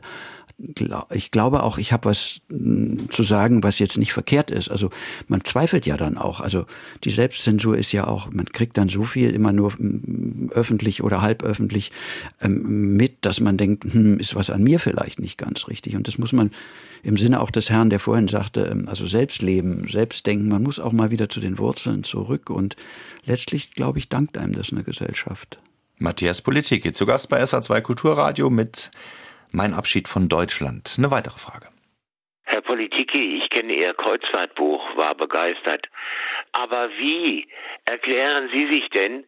Speaker 3: ich glaube auch, ich habe was hm, zu sagen, was jetzt nicht verkehrt ist. Also man zweifelt ja dann auch. Also die Selbstzensur ist ja auch, man kriegt dann so viel immer nur hm, öffentlich oder halböffentlich ähm, mit, dass man denkt, hm, ist was an mir vielleicht nicht ganz richtig. Und das muss man im Sinne auch des Herrn, der vorhin sagte, ähm, also Selbstleben, Selbstdenken, man muss auch mal wieder zu den Wurzeln zurück. Und letztlich, glaube ich, dankt einem das eine Gesellschaft.
Speaker 2: Matthias Politik, zu Gast bei SA2 Kulturradio mit mein Abschied von Deutschland. Eine weitere Frage.
Speaker 7: Herr Politiki, ich kenne Ihr Kreuzfahrtbuch, war begeistert. Aber wie erklären Sie sich denn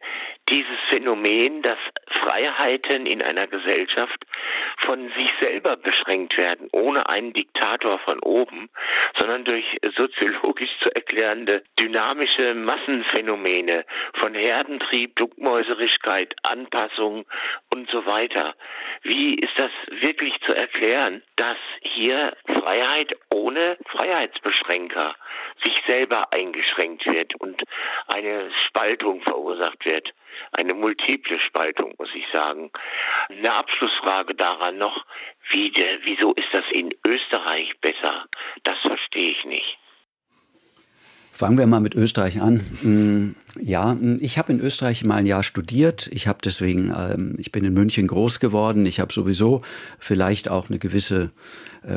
Speaker 7: dieses Phänomen, dass Freiheiten in einer Gesellschaft von sich selber beschränkt werden, ohne einen Diktator von oben, sondern durch soziologisch zu erklärende dynamische Massenphänomene von Herdentrieb, Duckmäuserigkeit, Anpassung und so weiter. Wie ist das wirklich zu erklären, dass hier Freiheit ohne Freiheitsbeschränker sich selber eingeschränkt wird und eine Spaltung verursacht wird? Eine multiple Spaltung, muss ich sagen. Eine Abschlussfrage daran noch, wie de, wieso ist das in Österreich besser? Das verstehe ich nicht.
Speaker 3: Fangen wir mal mit Österreich an. Mm, ja, mm, ich habe in Österreich mal ein Jahr studiert. Ich habe deswegen, ähm, ich bin in München groß geworden. Ich habe sowieso vielleicht auch eine gewisse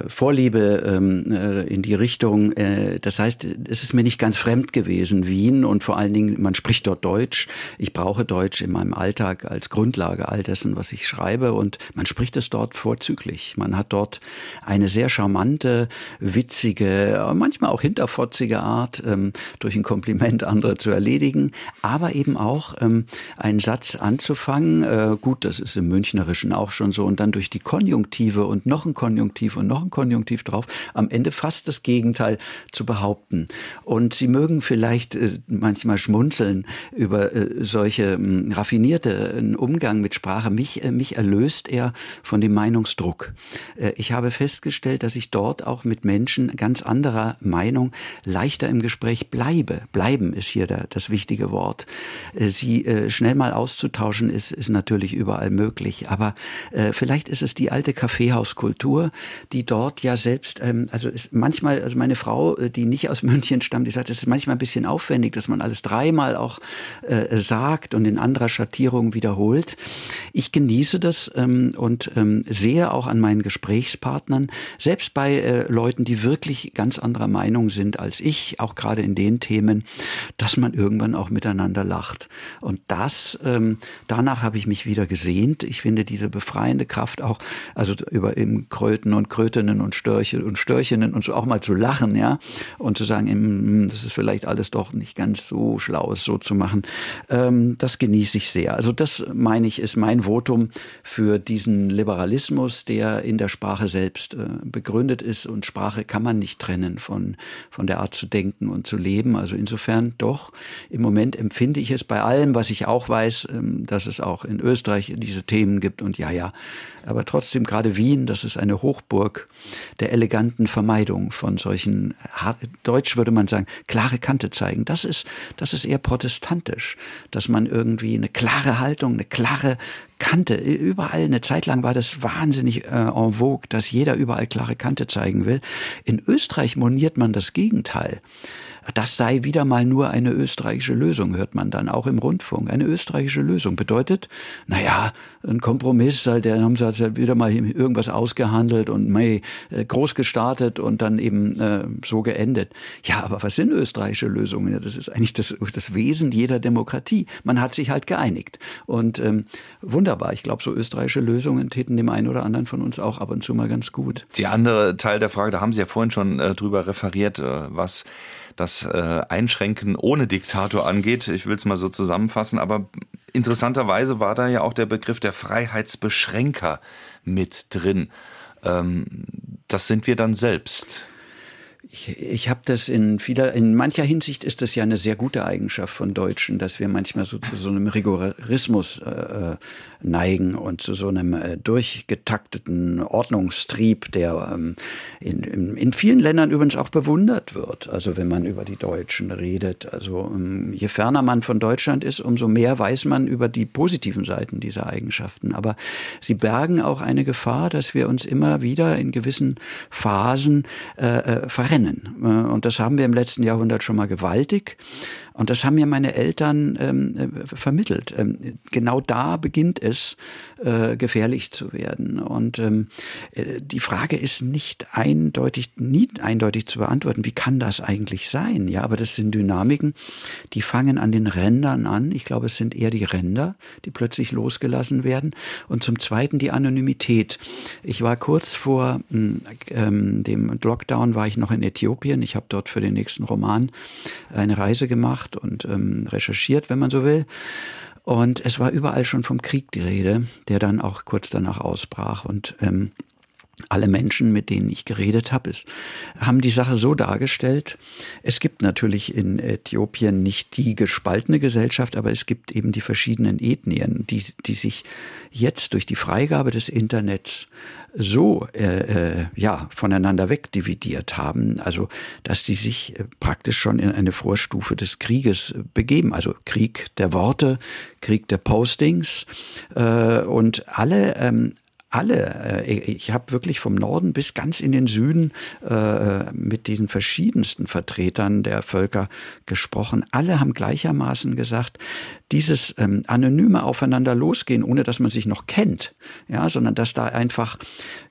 Speaker 3: Vorliebe ähm, äh, in die Richtung. Äh, das heißt, es ist mir nicht ganz fremd gewesen, Wien und vor allen Dingen, man spricht dort Deutsch. Ich brauche Deutsch in meinem Alltag als Grundlage all dessen, was ich schreibe und man spricht es dort vorzüglich. Man hat dort eine sehr charmante, witzige, manchmal auch hinterfotzige Art, ähm, durch ein Kompliment andere zu erledigen. aber eben auch ähm, einen Satz anzufangen. Äh, gut, das ist im Münchnerischen auch schon so. Und dann durch die Konjunktive und noch ein Konjunktiv und noch ein Konjunktiv drauf, am Ende fast das Gegenteil zu behaupten. Und Sie mögen vielleicht äh, manchmal schmunzeln über äh, solche äh, raffinierte äh, Umgang mit Sprache. Mich, mich erlöst er von dem Meinungsdruck. Ich habe festgestellt, dass ich dort auch mit Menschen ganz anderer Meinung leichter im Gespräch bleibe. Bleiben ist hier das wichtige Wort. Sie schnell mal auszutauschen ist, ist natürlich überall möglich. Aber vielleicht ist es die alte Kaffeehauskultur, die dort ja selbst, ähm, also ist manchmal, also meine Frau, äh, die nicht aus München stammt, die sagt, es ist manchmal ein bisschen aufwendig, dass man alles dreimal auch äh, sagt und in anderer Schattierung wiederholt. Ich genieße das ähm, und ähm, sehe auch an meinen Gesprächspartnern, selbst bei äh, Leuten, die wirklich ganz anderer Meinung sind als ich, auch gerade in den Themen, dass man irgendwann auch miteinander lacht. Und das, ähm, danach habe ich mich wieder gesehnt. Ich finde diese befreiende Kraft auch, also über eben Kröten und Krötinnen und Störche und Störchinnen und so auch mal zu lachen, ja, und zu sagen, hm, das ist vielleicht alles doch nicht ganz so schlau, es so zu machen. Ähm, das genieße ich sehr. Also das meine ich, ist mein Votum für diesen Liberalismus, der in der Sprache selbst äh, begründet ist. Und Sprache kann man nicht trennen von, von der Art zu denken und zu leben. Also insofern doch, im Moment empfinde ich es bei allem, was ich auch weiß, ähm, dass es auch in Österreich diese Themen gibt. Und ja, ja, aber trotzdem gerade Wien, das ist eine Hochburg der eleganten Vermeidung von solchen, Deutsch würde man sagen, klare Kante zeigen. Das ist, das ist eher protestantisch, dass man irgendwie eine klare Haltung, eine klare Kante. Überall, eine Zeit lang war das wahnsinnig äh, en vogue, dass jeder überall klare Kante zeigen will. In Österreich moniert man das Gegenteil. Das sei wieder mal nur eine österreichische Lösung, hört man dann auch im Rundfunk. Eine österreichische Lösung bedeutet, naja, ein Kompromiss, halt, der haben sie halt wieder mal irgendwas ausgehandelt und mei, äh, groß gestartet und dann eben äh, so geendet. Ja, aber was sind österreichische Lösungen? Das ist eigentlich das, das Wesen jeder Demokratie. Man hat sich halt geeinigt. Und ähm, wunderbar. Ich glaube, so österreichische Lösungen täten dem einen oder anderen von uns auch ab und zu mal ganz gut.
Speaker 2: Die andere Teil der Frage, da haben Sie ja vorhin schon äh, drüber referiert, äh, was das äh, Einschränken ohne Diktator angeht. Ich will es mal so zusammenfassen, aber interessanterweise war da ja auch der Begriff der Freiheitsbeschränker mit drin. Ähm, das sind wir dann selbst.
Speaker 3: Ich, ich habe das in vieler, in mancher Hinsicht ist das ja eine sehr gute Eigenschaft von Deutschen, dass wir manchmal so zu so einem Rigorismus äh, neigen und zu so einem äh, durchgetakteten Ordnungstrieb, der ähm, in, in, in, vielen Ländern übrigens auch bewundert wird. Also wenn man über die Deutschen redet. Also ähm, je ferner man von Deutschland ist, umso mehr weiß man über die positiven Seiten dieser Eigenschaften. Aber sie bergen auch eine Gefahr, dass wir uns immer wieder in gewissen Phasen äh, äh verrennen. Äh, und das haben wir im letzten Jahrhundert schon mal gewaltig. Und das haben mir meine Eltern ähm, äh, vermittelt. Ähm, genau da beginnt es, äh, gefährlich zu werden. Und ähm, äh, die Frage ist nicht eindeutig, nie eindeutig zu beantworten. Wie kann das eigentlich sein? Ja, aber das sind Dynamiken, die fangen an den Rändern an. Ich glaube, es sind eher die Ränder, die plötzlich losgelassen werden. Und zum Zweiten die Anonymität. Ich war kurz vor hm, ähm, dem Lockdown, war ich noch in Äthiopien. Ich habe dort für den nächsten Roman eine Reise gemacht und ähm, recherchiert, wenn man so will. Und es war überall schon vom Krieg die Rede, der dann auch kurz danach ausbrach. Und ähm, alle Menschen, mit denen ich geredet habe, haben die Sache so dargestellt. Es gibt natürlich in Äthiopien nicht die gespaltene Gesellschaft, aber es gibt eben die verschiedenen Ethnien, die, die sich jetzt durch die Freigabe des Internets so äh, äh, ja voneinander wegdividiert haben, also dass sie sich äh, praktisch schon in eine Vorstufe des Krieges begeben, also Krieg der Worte, Krieg der Postings äh, und alle ähm, alle, äh, ich habe wirklich vom Norden bis ganz in den Süden äh, mit diesen verschiedensten Vertretern der Völker gesprochen. Alle haben gleichermaßen gesagt, dieses ähm, anonyme Aufeinander losgehen, ohne dass man sich noch kennt, ja, sondern dass da einfach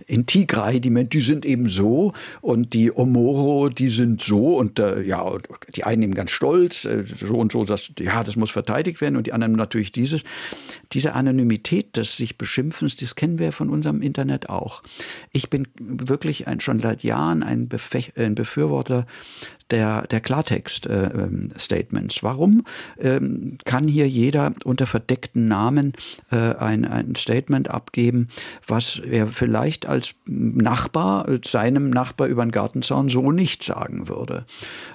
Speaker 3: in Tigray die Menschen, die sind eben so und die Omoro, die sind so und äh, ja, die einen eben ganz stolz, so und so, dass ja, das muss verteidigt werden und die anderen natürlich dieses. Diese Anonymität des sich Beschimpfens, das kennen wir von unserem Internet auch. Ich bin wirklich ein, schon seit Jahren ein Befürworter der, der Klartext-Statements. Äh, Warum ähm, kann hier jeder unter verdeckten Namen äh, ein, ein Statement abgeben, was er vielleicht als Nachbar, seinem Nachbar über den Gartenzaun so nicht sagen würde?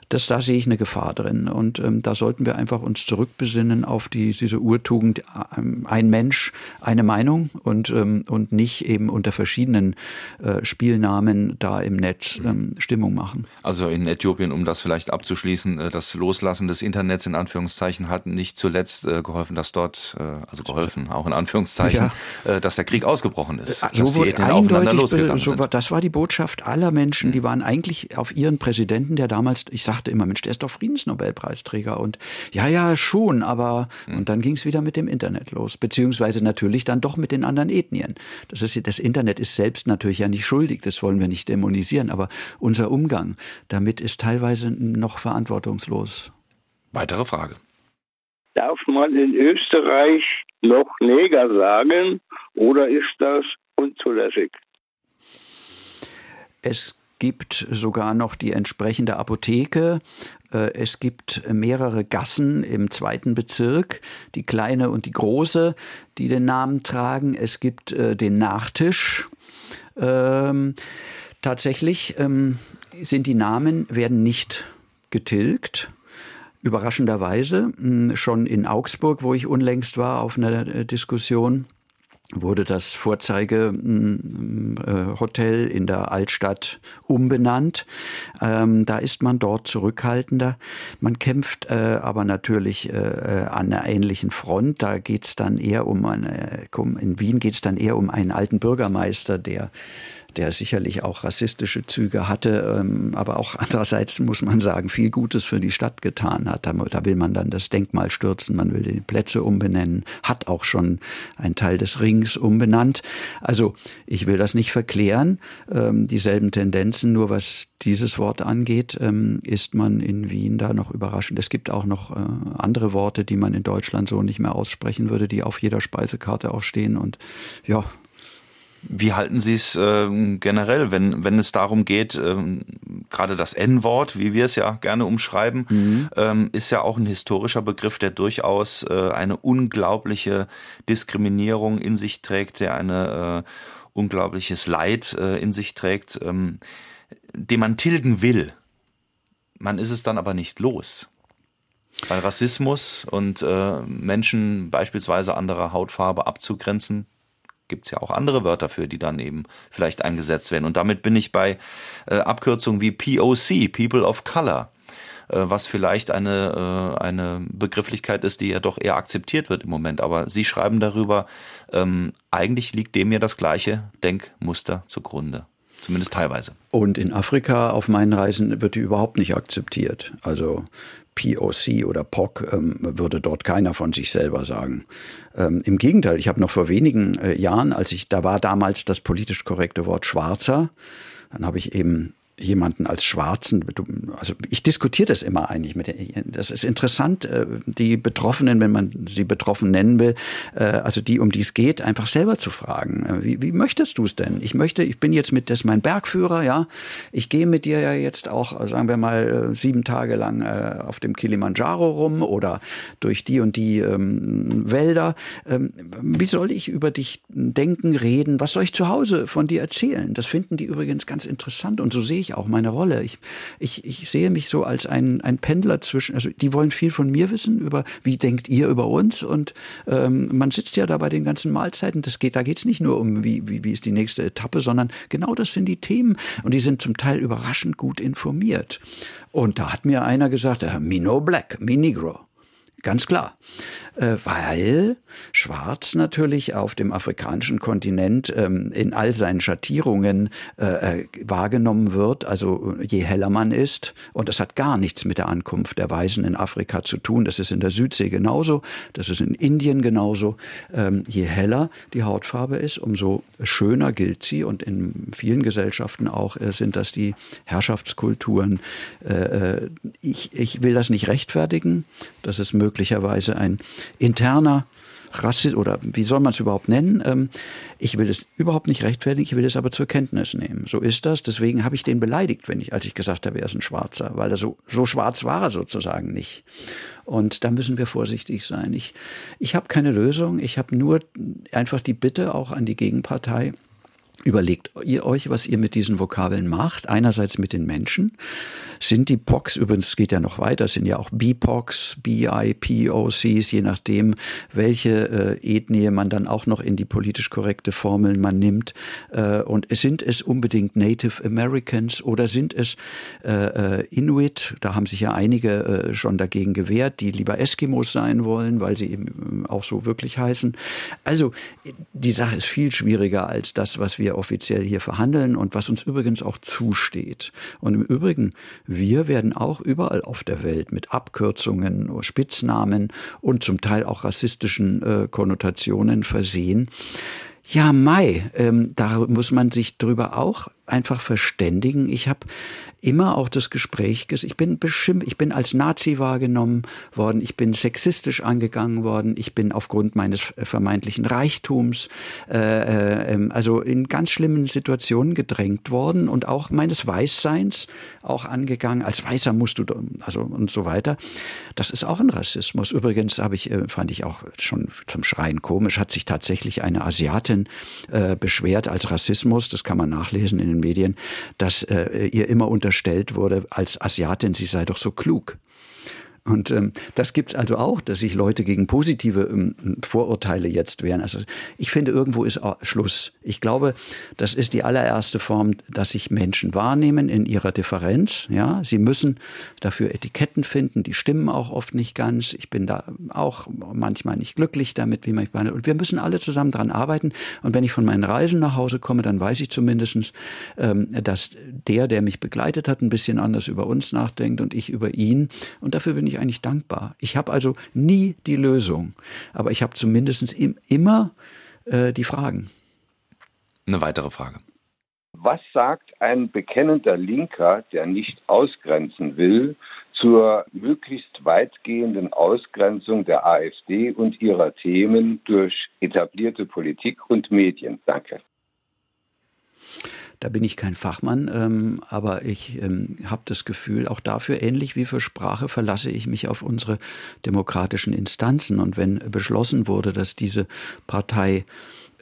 Speaker 3: Das, da sehe ich eine Gefahr drin. Und ähm, da sollten wir einfach uns zurückbesinnen auf die, diese Urtugend, ähm, ein Mensch, eine Meinung und, ähm, und nicht eben unter verschiedenen äh, Spielnamen da im Netz ähm, Stimmung machen.
Speaker 2: Also in Äthiopien, um das vielleicht abzuschließen, äh, das Loslassen des Internets in Anführungszeichen hat nicht zuletzt äh, geholfen, dass dort, äh, also geholfen, auch in Anführungszeichen, ja. dass der Krieg ausgebrochen ist.
Speaker 3: So dass die Ethnen aufeinander losgegangen so, sind. Das war die Botschaft aller Menschen, die waren eigentlich auf ihren Präsidenten, der damals, ich sagte immer, Mensch, der ist doch Friedensnobelpreisträger und ja, ja, schon, aber mhm. und dann ging es wieder mit dem Internet los, beziehungsweise natürlich dann doch mit den anderen Ethnien. Das ist das Internet ist selbst natürlich ja nicht schuldig, das wollen wir nicht dämonisieren, aber unser Umgang damit ist teilweise noch verantwortungslos.
Speaker 2: Weitere Frage.
Speaker 8: Darf man in Österreich noch Neger sagen oder ist das unzulässig?
Speaker 3: Es gibt sogar noch die entsprechende Apotheke. Äh, es gibt mehrere Gassen im zweiten Bezirk, die kleine und die große, die den Namen tragen. Es gibt äh, den Nachtisch. Ähm, tatsächlich ähm, sind die Namen, werden nicht getilgt. Überraschenderweise, hm, schon in Augsburg, wo ich unlängst war auf einer äh, Diskussion, wurde das Vorzeigehotel in der Altstadt umbenannt. Ähm, da ist man dort zurückhaltender. Man kämpft äh, aber natürlich äh, an einer ähnlichen Front. Da geht es dann eher um eine, in Wien geht es dann eher um einen alten Bürgermeister, der der sicherlich auch rassistische Züge hatte, ähm, aber auch andererseits muss man sagen, viel Gutes für die Stadt getan hat. Da, will man dann das Denkmal stürzen, man will die Plätze umbenennen, hat auch schon einen Teil des Rings umbenannt. Also ich will das nicht verklären. Ähm, dieselben Tendenzen, nur was dieses Wort angeht, ähm, ist man in Wien da noch überraschend. Es gibt auch noch äh, andere Worte, die man in Deutschland so nicht mehr aussprechen würde, die auf jeder Speisekarte auch stehen. Und ja,
Speaker 2: wie halten Sie es äh, generell, wenn, wenn es darum geht, ähm, gerade das N-Wort, wie wir es ja gerne umschreiben, mhm. ähm, ist ja auch ein historischer Begriff, der durchaus äh, eine unglaubliche Diskriminierung in sich trägt, der eine äh, unglaubliches Leid äh, in sich trägt, ähm, den man tilgen will. Man ist es dann aber nicht los. Weil Rassismus und äh, Menschen beispielsweise anderer Hautfarbe abzugrenzen, gibt es ja auch andere Wörter für, die dann eben vielleicht eingesetzt werden. Und damit bin ich bei äh, Abkürzungen wie POC, People of Color, äh, was vielleicht eine, äh, eine Begrifflichkeit ist, die ja doch eher akzeptiert wird im Moment. Aber Sie schreiben darüber, ähm, eigentlich liegt dem ja das gleiche Denkmuster zugrunde. Zumindest teilweise.
Speaker 3: Und in Afrika auf meinen Reisen wird die überhaupt nicht akzeptiert. Also POC oder POC ähm, würde dort keiner von sich selber sagen. Ähm, Im Gegenteil, ich habe noch vor wenigen äh, Jahren, als ich, da war damals das politisch korrekte Wort Schwarzer, dann habe ich eben jemanden als Schwarzen, also ich diskutiere das immer eigentlich mit, das ist interessant, äh, die Betroffenen, wenn man sie betroffen nennen will, äh, also die, um die es geht, einfach selber zu fragen. Äh, wie, wie möchtest du es denn? Ich möchte, ich bin jetzt mit, das ist mein Bergführer, ja, ich gehe mit dir ja jetzt auch, sagen wir mal, sieben Tage lang auf dem Kilimanjaro rum oder durch die und die ähm, Wälder. Ähm, wie soll ich über dich denken, reden? Was soll ich zu Hause von dir erzählen? Das finden die übrigens ganz interessant und so sehe ich auch meine Rolle. Ich, ich, ich sehe mich so als ein, ein Pendler zwischen, also die wollen viel von mir wissen, über wie denkt ihr über uns und ähm, man sitzt ja da bei den ganzen Mahlzeiten, das geht, da geht es nicht nur um, wie, wie, wie ist die nächste Etappe, sondern genau das sind die Themen und die sind zum Teil überraschend gut informiert. Und da hat mir einer gesagt, äh, me no black, me negro. Ganz klar. Äh, weil Schwarz natürlich auf dem afrikanischen Kontinent ähm, in all seinen Schattierungen äh, äh, wahrgenommen wird, also je heller man ist. Und das hat gar nichts mit der Ankunft der Weißen in Afrika zu tun. Das ist in der Südsee genauso, das ist in Indien genauso. Ähm, je heller die Hautfarbe ist, umso schöner gilt sie. Und in vielen Gesellschaften auch sind das die Herrschaftskulturen. Ich, ich will das nicht rechtfertigen. Das ist möglicherweise ein interner Rassist oder wie soll man es überhaupt nennen? Ähm, ich will es überhaupt nicht rechtfertigen, ich will es aber zur Kenntnis nehmen. So ist das. Deswegen habe ich den beleidigt, wenn ich, als ich gesagt habe, er ist ein Schwarzer, weil er so, so schwarz war er sozusagen nicht. Und da müssen wir vorsichtig sein. Ich, ich habe keine Lösung. Ich habe nur einfach die Bitte auch an die Gegenpartei, Überlegt ihr euch, was ihr mit diesen Vokabeln macht. Einerseits mit den Menschen. Sind die POCs, übrigens geht ja noch weiter, sind ja auch BIPOCs, BIPOCs, je nachdem, welche äh, Ethnie man dann auch noch in die politisch korrekte Formeln man nimmt. Äh, und sind es unbedingt Native Americans oder sind es äh, äh Inuit? Da haben sich ja einige äh, schon dagegen gewehrt, die lieber Eskimos sein wollen, weil sie eben auch so wirklich heißen. Also die Sache ist viel schwieriger als das, was wir offiziell hier verhandeln und was uns übrigens auch zusteht. Und im Übrigen, wir werden auch überall auf der Welt mit Abkürzungen, Spitznamen und zum Teil auch rassistischen äh, Konnotationen versehen. Ja, Mai, ähm, da muss man sich drüber auch einfach verständigen. Ich habe immer auch das Gespräch, ich bin beschimpft, ich bin als Nazi wahrgenommen worden, ich bin sexistisch angegangen worden, ich bin aufgrund meines vermeintlichen Reichtums, äh, äh, ähm, also in ganz schlimmen Situationen gedrängt worden und auch meines Weißseins auch angegangen. Als Weißer musst du, also und so weiter. Das ist auch ein Rassismus. Übrigens habe ich, äh, fand ich auch schon zum Schreien komisch, hat sich tatsächlich eine Asiatin äh, beschwert als Rassismus. Das kann man nachlesen in den Medien, dass äh, ihr immer unterstellt wurde, als Asiatin, sie sei doch so klug. Und ähm, das gibt's also auch, dass sich Leute gegen positive ähm, Vorurteile jetzt wehren. Also ich finde, irgendwo ist Schluss. Ich glaube, das ist die allererste Form, dass sich Menschen wahrnehmen in ihrer Differenz. Ja, sie müssen dafür Etiketten finden, die stimmen auch oft nicht ganz. Ich bin da auch manchmal nicht glücklich damit, wie man mich behandelt. Und wir müssen alle zusammen dran arbeiten. Und wenn ich von meinen Reisen nach Hause komme, dann weiß ich zumindestens, ähm, dass der, der mich begleitet hat, ein bisschen anders über uns nachdenkt und ich über ihn. Und dafür bin ich ich eigentlich dankbar. Ich habe also nie die Lösung, aber ich habe zumindest immer äh, die Fragen.
Speaker 2: Eine weitere Frage.
Speaker 8: Was sagt ein bekennender Linker, der nicht ausgrenzen will, zur möglichst weitgehenden Ausgrenzung der AfD und ihrer Themen durch etablierte Politik und Medien? Danke.
Speaker 3: Da bin ich kein Fachmann, ähm, aber ich ähm, habe das Gefühl, auch dafür, ähnlich wie für Sprache, verlasse ich mich auf unsere demokratischen Instanzen. Und wenn beschlossen wurde, dass diese Partei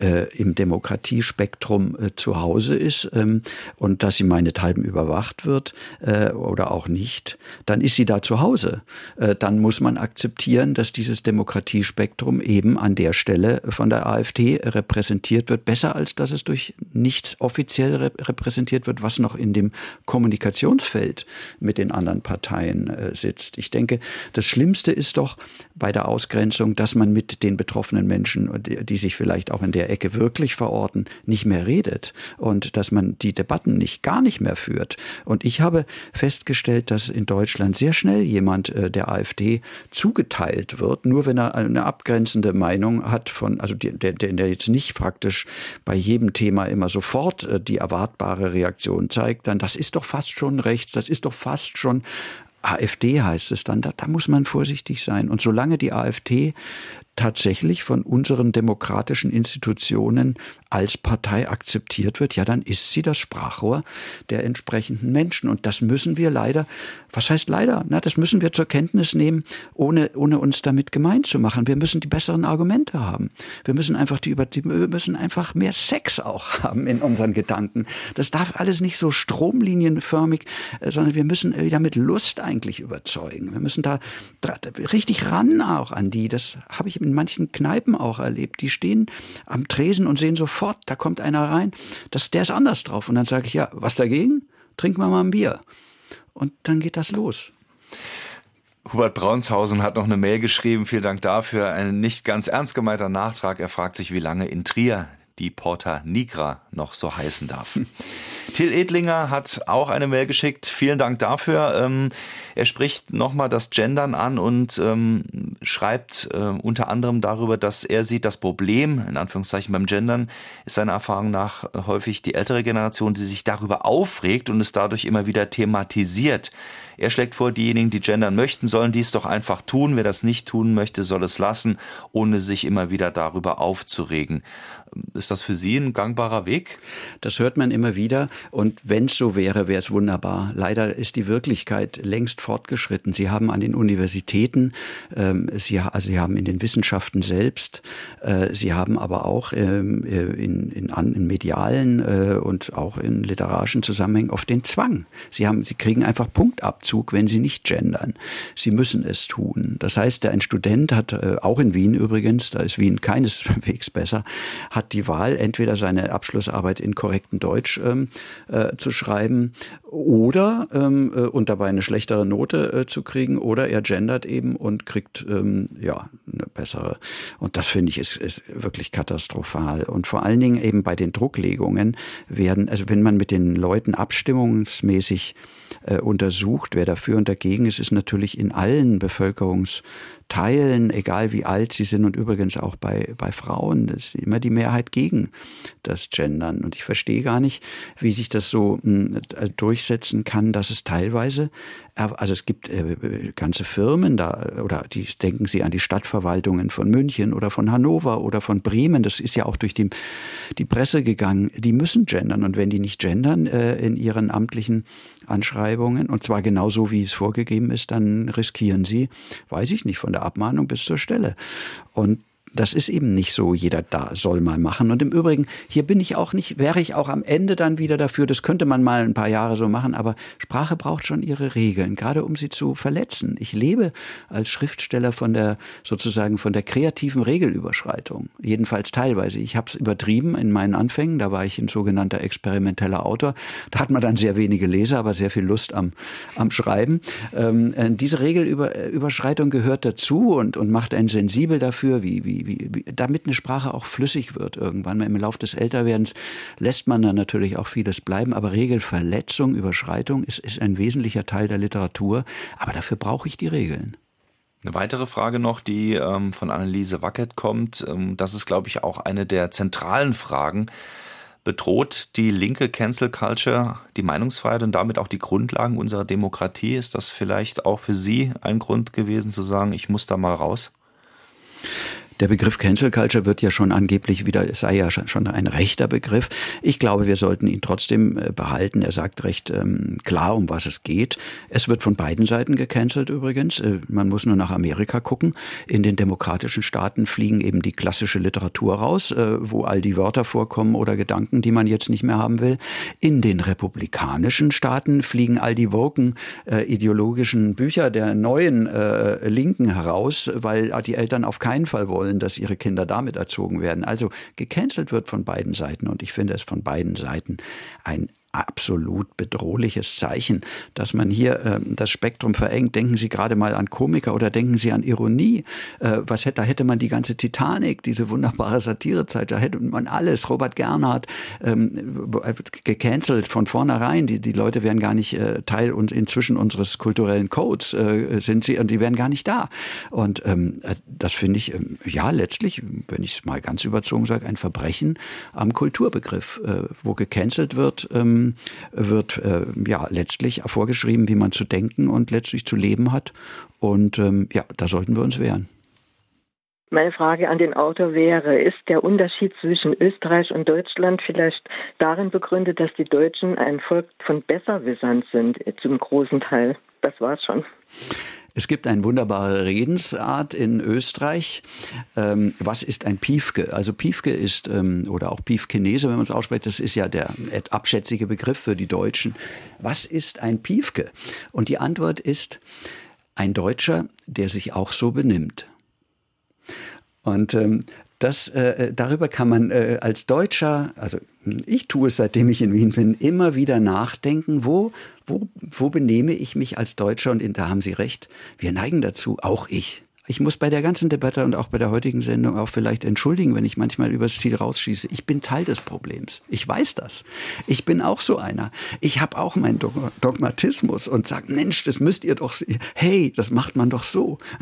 Speaker 3: äh, im Demokratiespektrum äh, zu Hause ist ähm, und dass sie meinethalben überwacht wird äh, oder auch nicht, dann ist sie da zu Hause. Äh, dann muss man akzeptieren, dass dieses Demokratiespektrum eben an der Stelle von der AfD repräsentiert wird, besser als dass es durch nichts offiziell repräsentiert wird, was noch in dem Kommunikationsfeld mit den anderen Parteien äh, sitzt. Ich denke, das Schlimmste ist doch bei der Ausgrenzung, dass man mit den betroffenen Menschen, die, die sich vielleicht auch in der Ecke wirklich verorten, nicht mehr redet und dass man die Debatten nicht gar nicht mehr führt. Und ich habe festgestellt, dass in Deutschland sehr schnell jemand äh, der AfD zugeteilt wird, nur wenn er eine abgrenzende Meinung hat von, also der, der, der jetzt nicht praktisch bei jedem Thema immer sofort äh, die erwartbare Reaktion zeigt, dann das ist doch fast schon rechts, das ist doch fast schon AfD heißt es dann, da, da, muss man vorsichtig sein. Und solange die AfD tatsächlich von unseren demokratischen Institutionen als Partei akzeptiert wird, ja, dann ist sie das Sprachrohr der entsprechenden Menschen. Und das müssen wir leider, was heißt leider? Na, das müssen wir zur Kenntnis nehmen, ohne, ohne uns damit gemein zu machen. Wir müssen die besseren Argumente haben. Wir müssen einfach die, wir müssen einfach mehr Sex auch haben in unseren Gedanken. Das darf alles nicht so stromlinienförmig, äh, sondern wir müssen wieder mit Lust eigentlich überzeugen. Wir müssen da, richtig ran auch an die. Das habe ich in manchen Kneipen auch erlebt. Die stehen am Tresen und sehen sofort, da kommt einer rein, das, der ist anders drauf. Und dann sage ich, ja, was dagegen? Trinken wir mal ein Bier. Und dann geht das los.
Speaker 2: Hubert Braunshausen hat noch eine Mail geschrieben. Vielen Dank dafür. Ein nicht ganz ernst gemeinter Nachtrag. Er fragt sich, wie lange in Trier die Porta Nigra noch so heißen darf. Till Edlinger hat auch eine Mail geschickt. Vielen Dank dafür. Ähm, er spricht nochmal das Gendern an und ähm, schreibt äh, unter anderem darüber, dass er sieht, das Problem, in Anführungszeichen beim Gendern, ist seiner Erfahrung nach häufig die ältere Generation, die sich darüber aufregt und es dadurch immer wieder thematisiert. Er schlägt vor, diejenigen, die gendern möchten, sollen dies doch einfach tun. Wer das nicht tun möchte, soll es lassen, ohne sich immer wieder darüber aufzuregen. Ist das für Sie ein gangbarer Weg?
Speaker 3: Das hört man immer wieder. Und wenn es so wäre, wäre es wunderbar. Leider ist die Wirklichkeit längst fortgeschritten. Sie haben an den Universitäten, ähm, Sie, also Sie haben in den Wissenschaften selbst, äh, Sie haben aber auch ähm, äh, in, in, in medialen äh, und auch in literarischen Zusammenhängen oft den Zwang. Sie, haben, Sie kriegen einfach Punktabzug, wenn Sie nicht gendern. Sie müssen es tun. Das heißt, ein Student hat, äh, auch in Wien übrigens, da ist Wien keineswegs besser, hat hat die Wahl, entweder seine Abschlussarbeit in korrektem Deutsch ähm, äh, zu schreiben oder ähm, äh, und dabei eine schlechtere Note äh, zu kriegen oder er gendert eben und kriegt ähm, ja eine bessere. Und das finde ich ist, ist wirklich katastrophal. Und vor allen Dingen eben bei den Drucklegungen werden, also wenn man mit den Leuten abstimmungsmäßig äh, untersucht, wer dafür und dagegen ist, ist natürlich in allen Bevölkerungs Teilen, egal wie alt sie sind und übrigens auch bei, bei Frauen, ist immer die Mehrheit gegen das Gendern. Und ich verstehe gar nicht, wie sich das so hm, durchsetzen kann, dass es teilweise also es gibt äh, ganze Firmen da, oder die denken Sie an die Stadtverwaltungen von München oder von Hannover oder von Bremen, das ist ja auch durch die, die Presse gegangen, die müssen gendern. Und wenn die nicht gendern äh, in ihren amtlichen Anschreibungen, und zwar genau so, wie es vorgegeben ist, dann riskieren sie, weiß ich nicht, von der Abmahnung bis zur Stelle. Und das ist eben nicht so, jeder da soll mal machen. Und im Übrigen, hier bin ich auch nicht, wäre ich auch am Ende dann wieder dafür, das könnte man mal ein paar Jahre so machen, aber Sprache braucht schon ihre Regeln, gerade um sie zu verletzen. Ich lebe als Schriftsteller von der, sozusagen von der kreativen Regelüberschreitung. Jedenfalls teilweise. Ich habe es übertrieben in meinen Anfängen, da war ich ein sogenannter experimenteller Autor. Da hat man dann sehr wenige Leser, aber sehr viel Lust am, am Schreiben. Ähm, äh, diese Regelüberschreitung gehört dazu und, und macht einen sensibel dafür, wie, wie wie, damit eine Sprache auch flüssig wird irgendwann. Im Laufe des Älterwerdens lässt man dann natürlich auch vieles bleiben, aber Regelverletzung, Überschreitung ist, ist ein wesentlicher Teil der Literatur. Aber dafür brauche ich die Regeln.
Speaker 2: Eine weitere Frage noch, die ähm, von Anneliese Wackett kommt, ähm, das ist, glaube ich, auch eine der zentralen Fragen. Bedroht die linke Cancel Culture die Meinungsfreiheit und damit auch die Grundlagen unserer Demokratie? Ist das vielleicht auch für Sie ein Grund gewesen zu sagen, ich muss da mal raus?
Speaker 3: Der Begriff Cancel Culture wird ja schon angeblich wieder, es sei ja schon ein rechter Begriff. Ich glaube, wir sollten ihn trotzdem äh, behalten. Er sagt recht ähm, klar, um was es geht. Es wird von beiden Seiten gecancelt übrigens. Äh, man muss nur nach Amerika gucken. In den demokratischen Staaten fliegen eben die klassische Literatur raus, äh, wo all die Wörter vorkommen oder Gedanken, die man jetzt nicht mehr haben will. In den republikanischen Staaten fliegen all die woken äh, ideologischen Bücher der neuen äh, Linken heraus, weil die Eltern auf keinen Fall wollen, wollen, dass ihre Kinder damit erzogen werden. Also gecancelt wird von beiden Seiten und ich finde es von beiden Seiten ein absolut bedrohliches Zeichen, dass man hier äh, das Spektrum verengt. Denken Sie gerade mal an Komiker oder denken Sie an Ironie. Äh, was hätte, da hätte man die ganze Titanic, diese wunderbare Satirezeit, da hätte man alles. Robert Gernhardt ähm, gecancelt von vornherein. Die, die Leute wären gar nicht äh, Teil und inzwischen unseres kulturellen Codes äh, sind sie und die wären gar nicht da. Und ähm, äh, das finde ich ähm, ja letztlich, wenn ich es mal ganz überzogen sage, ein Verbrechen am Kulturbegriff, äh, wo gecancelt wird. Ähm, ähm, wird äh, ja letztlich vorgeschrieben, wie man zu denken und letztlich zu leben hat. Und ähm, ja, da sollten wir uns wehren.
Speaker 9: Meine Frage an den Autor wäre, ist der Unterschied zwischen Österreich und Deutschland vielleicht darin begründet, dass die Deutschen ein Volk von Besserwissern sind, zum großen Teil? Das war's schon.
Speaker 3: Es gibt eine wunderbare Redensart in Österreich. Ähm, was ist ein Piefke? Also Piefke ist, ähm, oder auch Piefkenese, wenn man es ausspricht, das ist ja der abschätzige Begriff für die Deutschen. Was ist ein Piefke? Und die Antwort ist ein Deutscher, der sich auch so benimmt. Und ähm, das, äh, äh, darüber kann man äh, als Deutscher, also ich tue es seitdem ich in Wien bin, immer wieder nachdenken, wo, wo, wo benehme ich mich als Deutscher? Und da haben Sie recht, wir neigen dazu, auch ich, ich muss bei der ganzen Debatte und auch bei der heutigen Sendung auch vielleicht entschuldigen, wenn ich manchmal übers Ziel rausschieße. Ich bin Teil des Problems. Ich weiß das. Ich bin auch so einer. Ich habe auch meinen Dogmatismus und sage, Mensch, das müsst ihr doch, hey, das macht man doch so.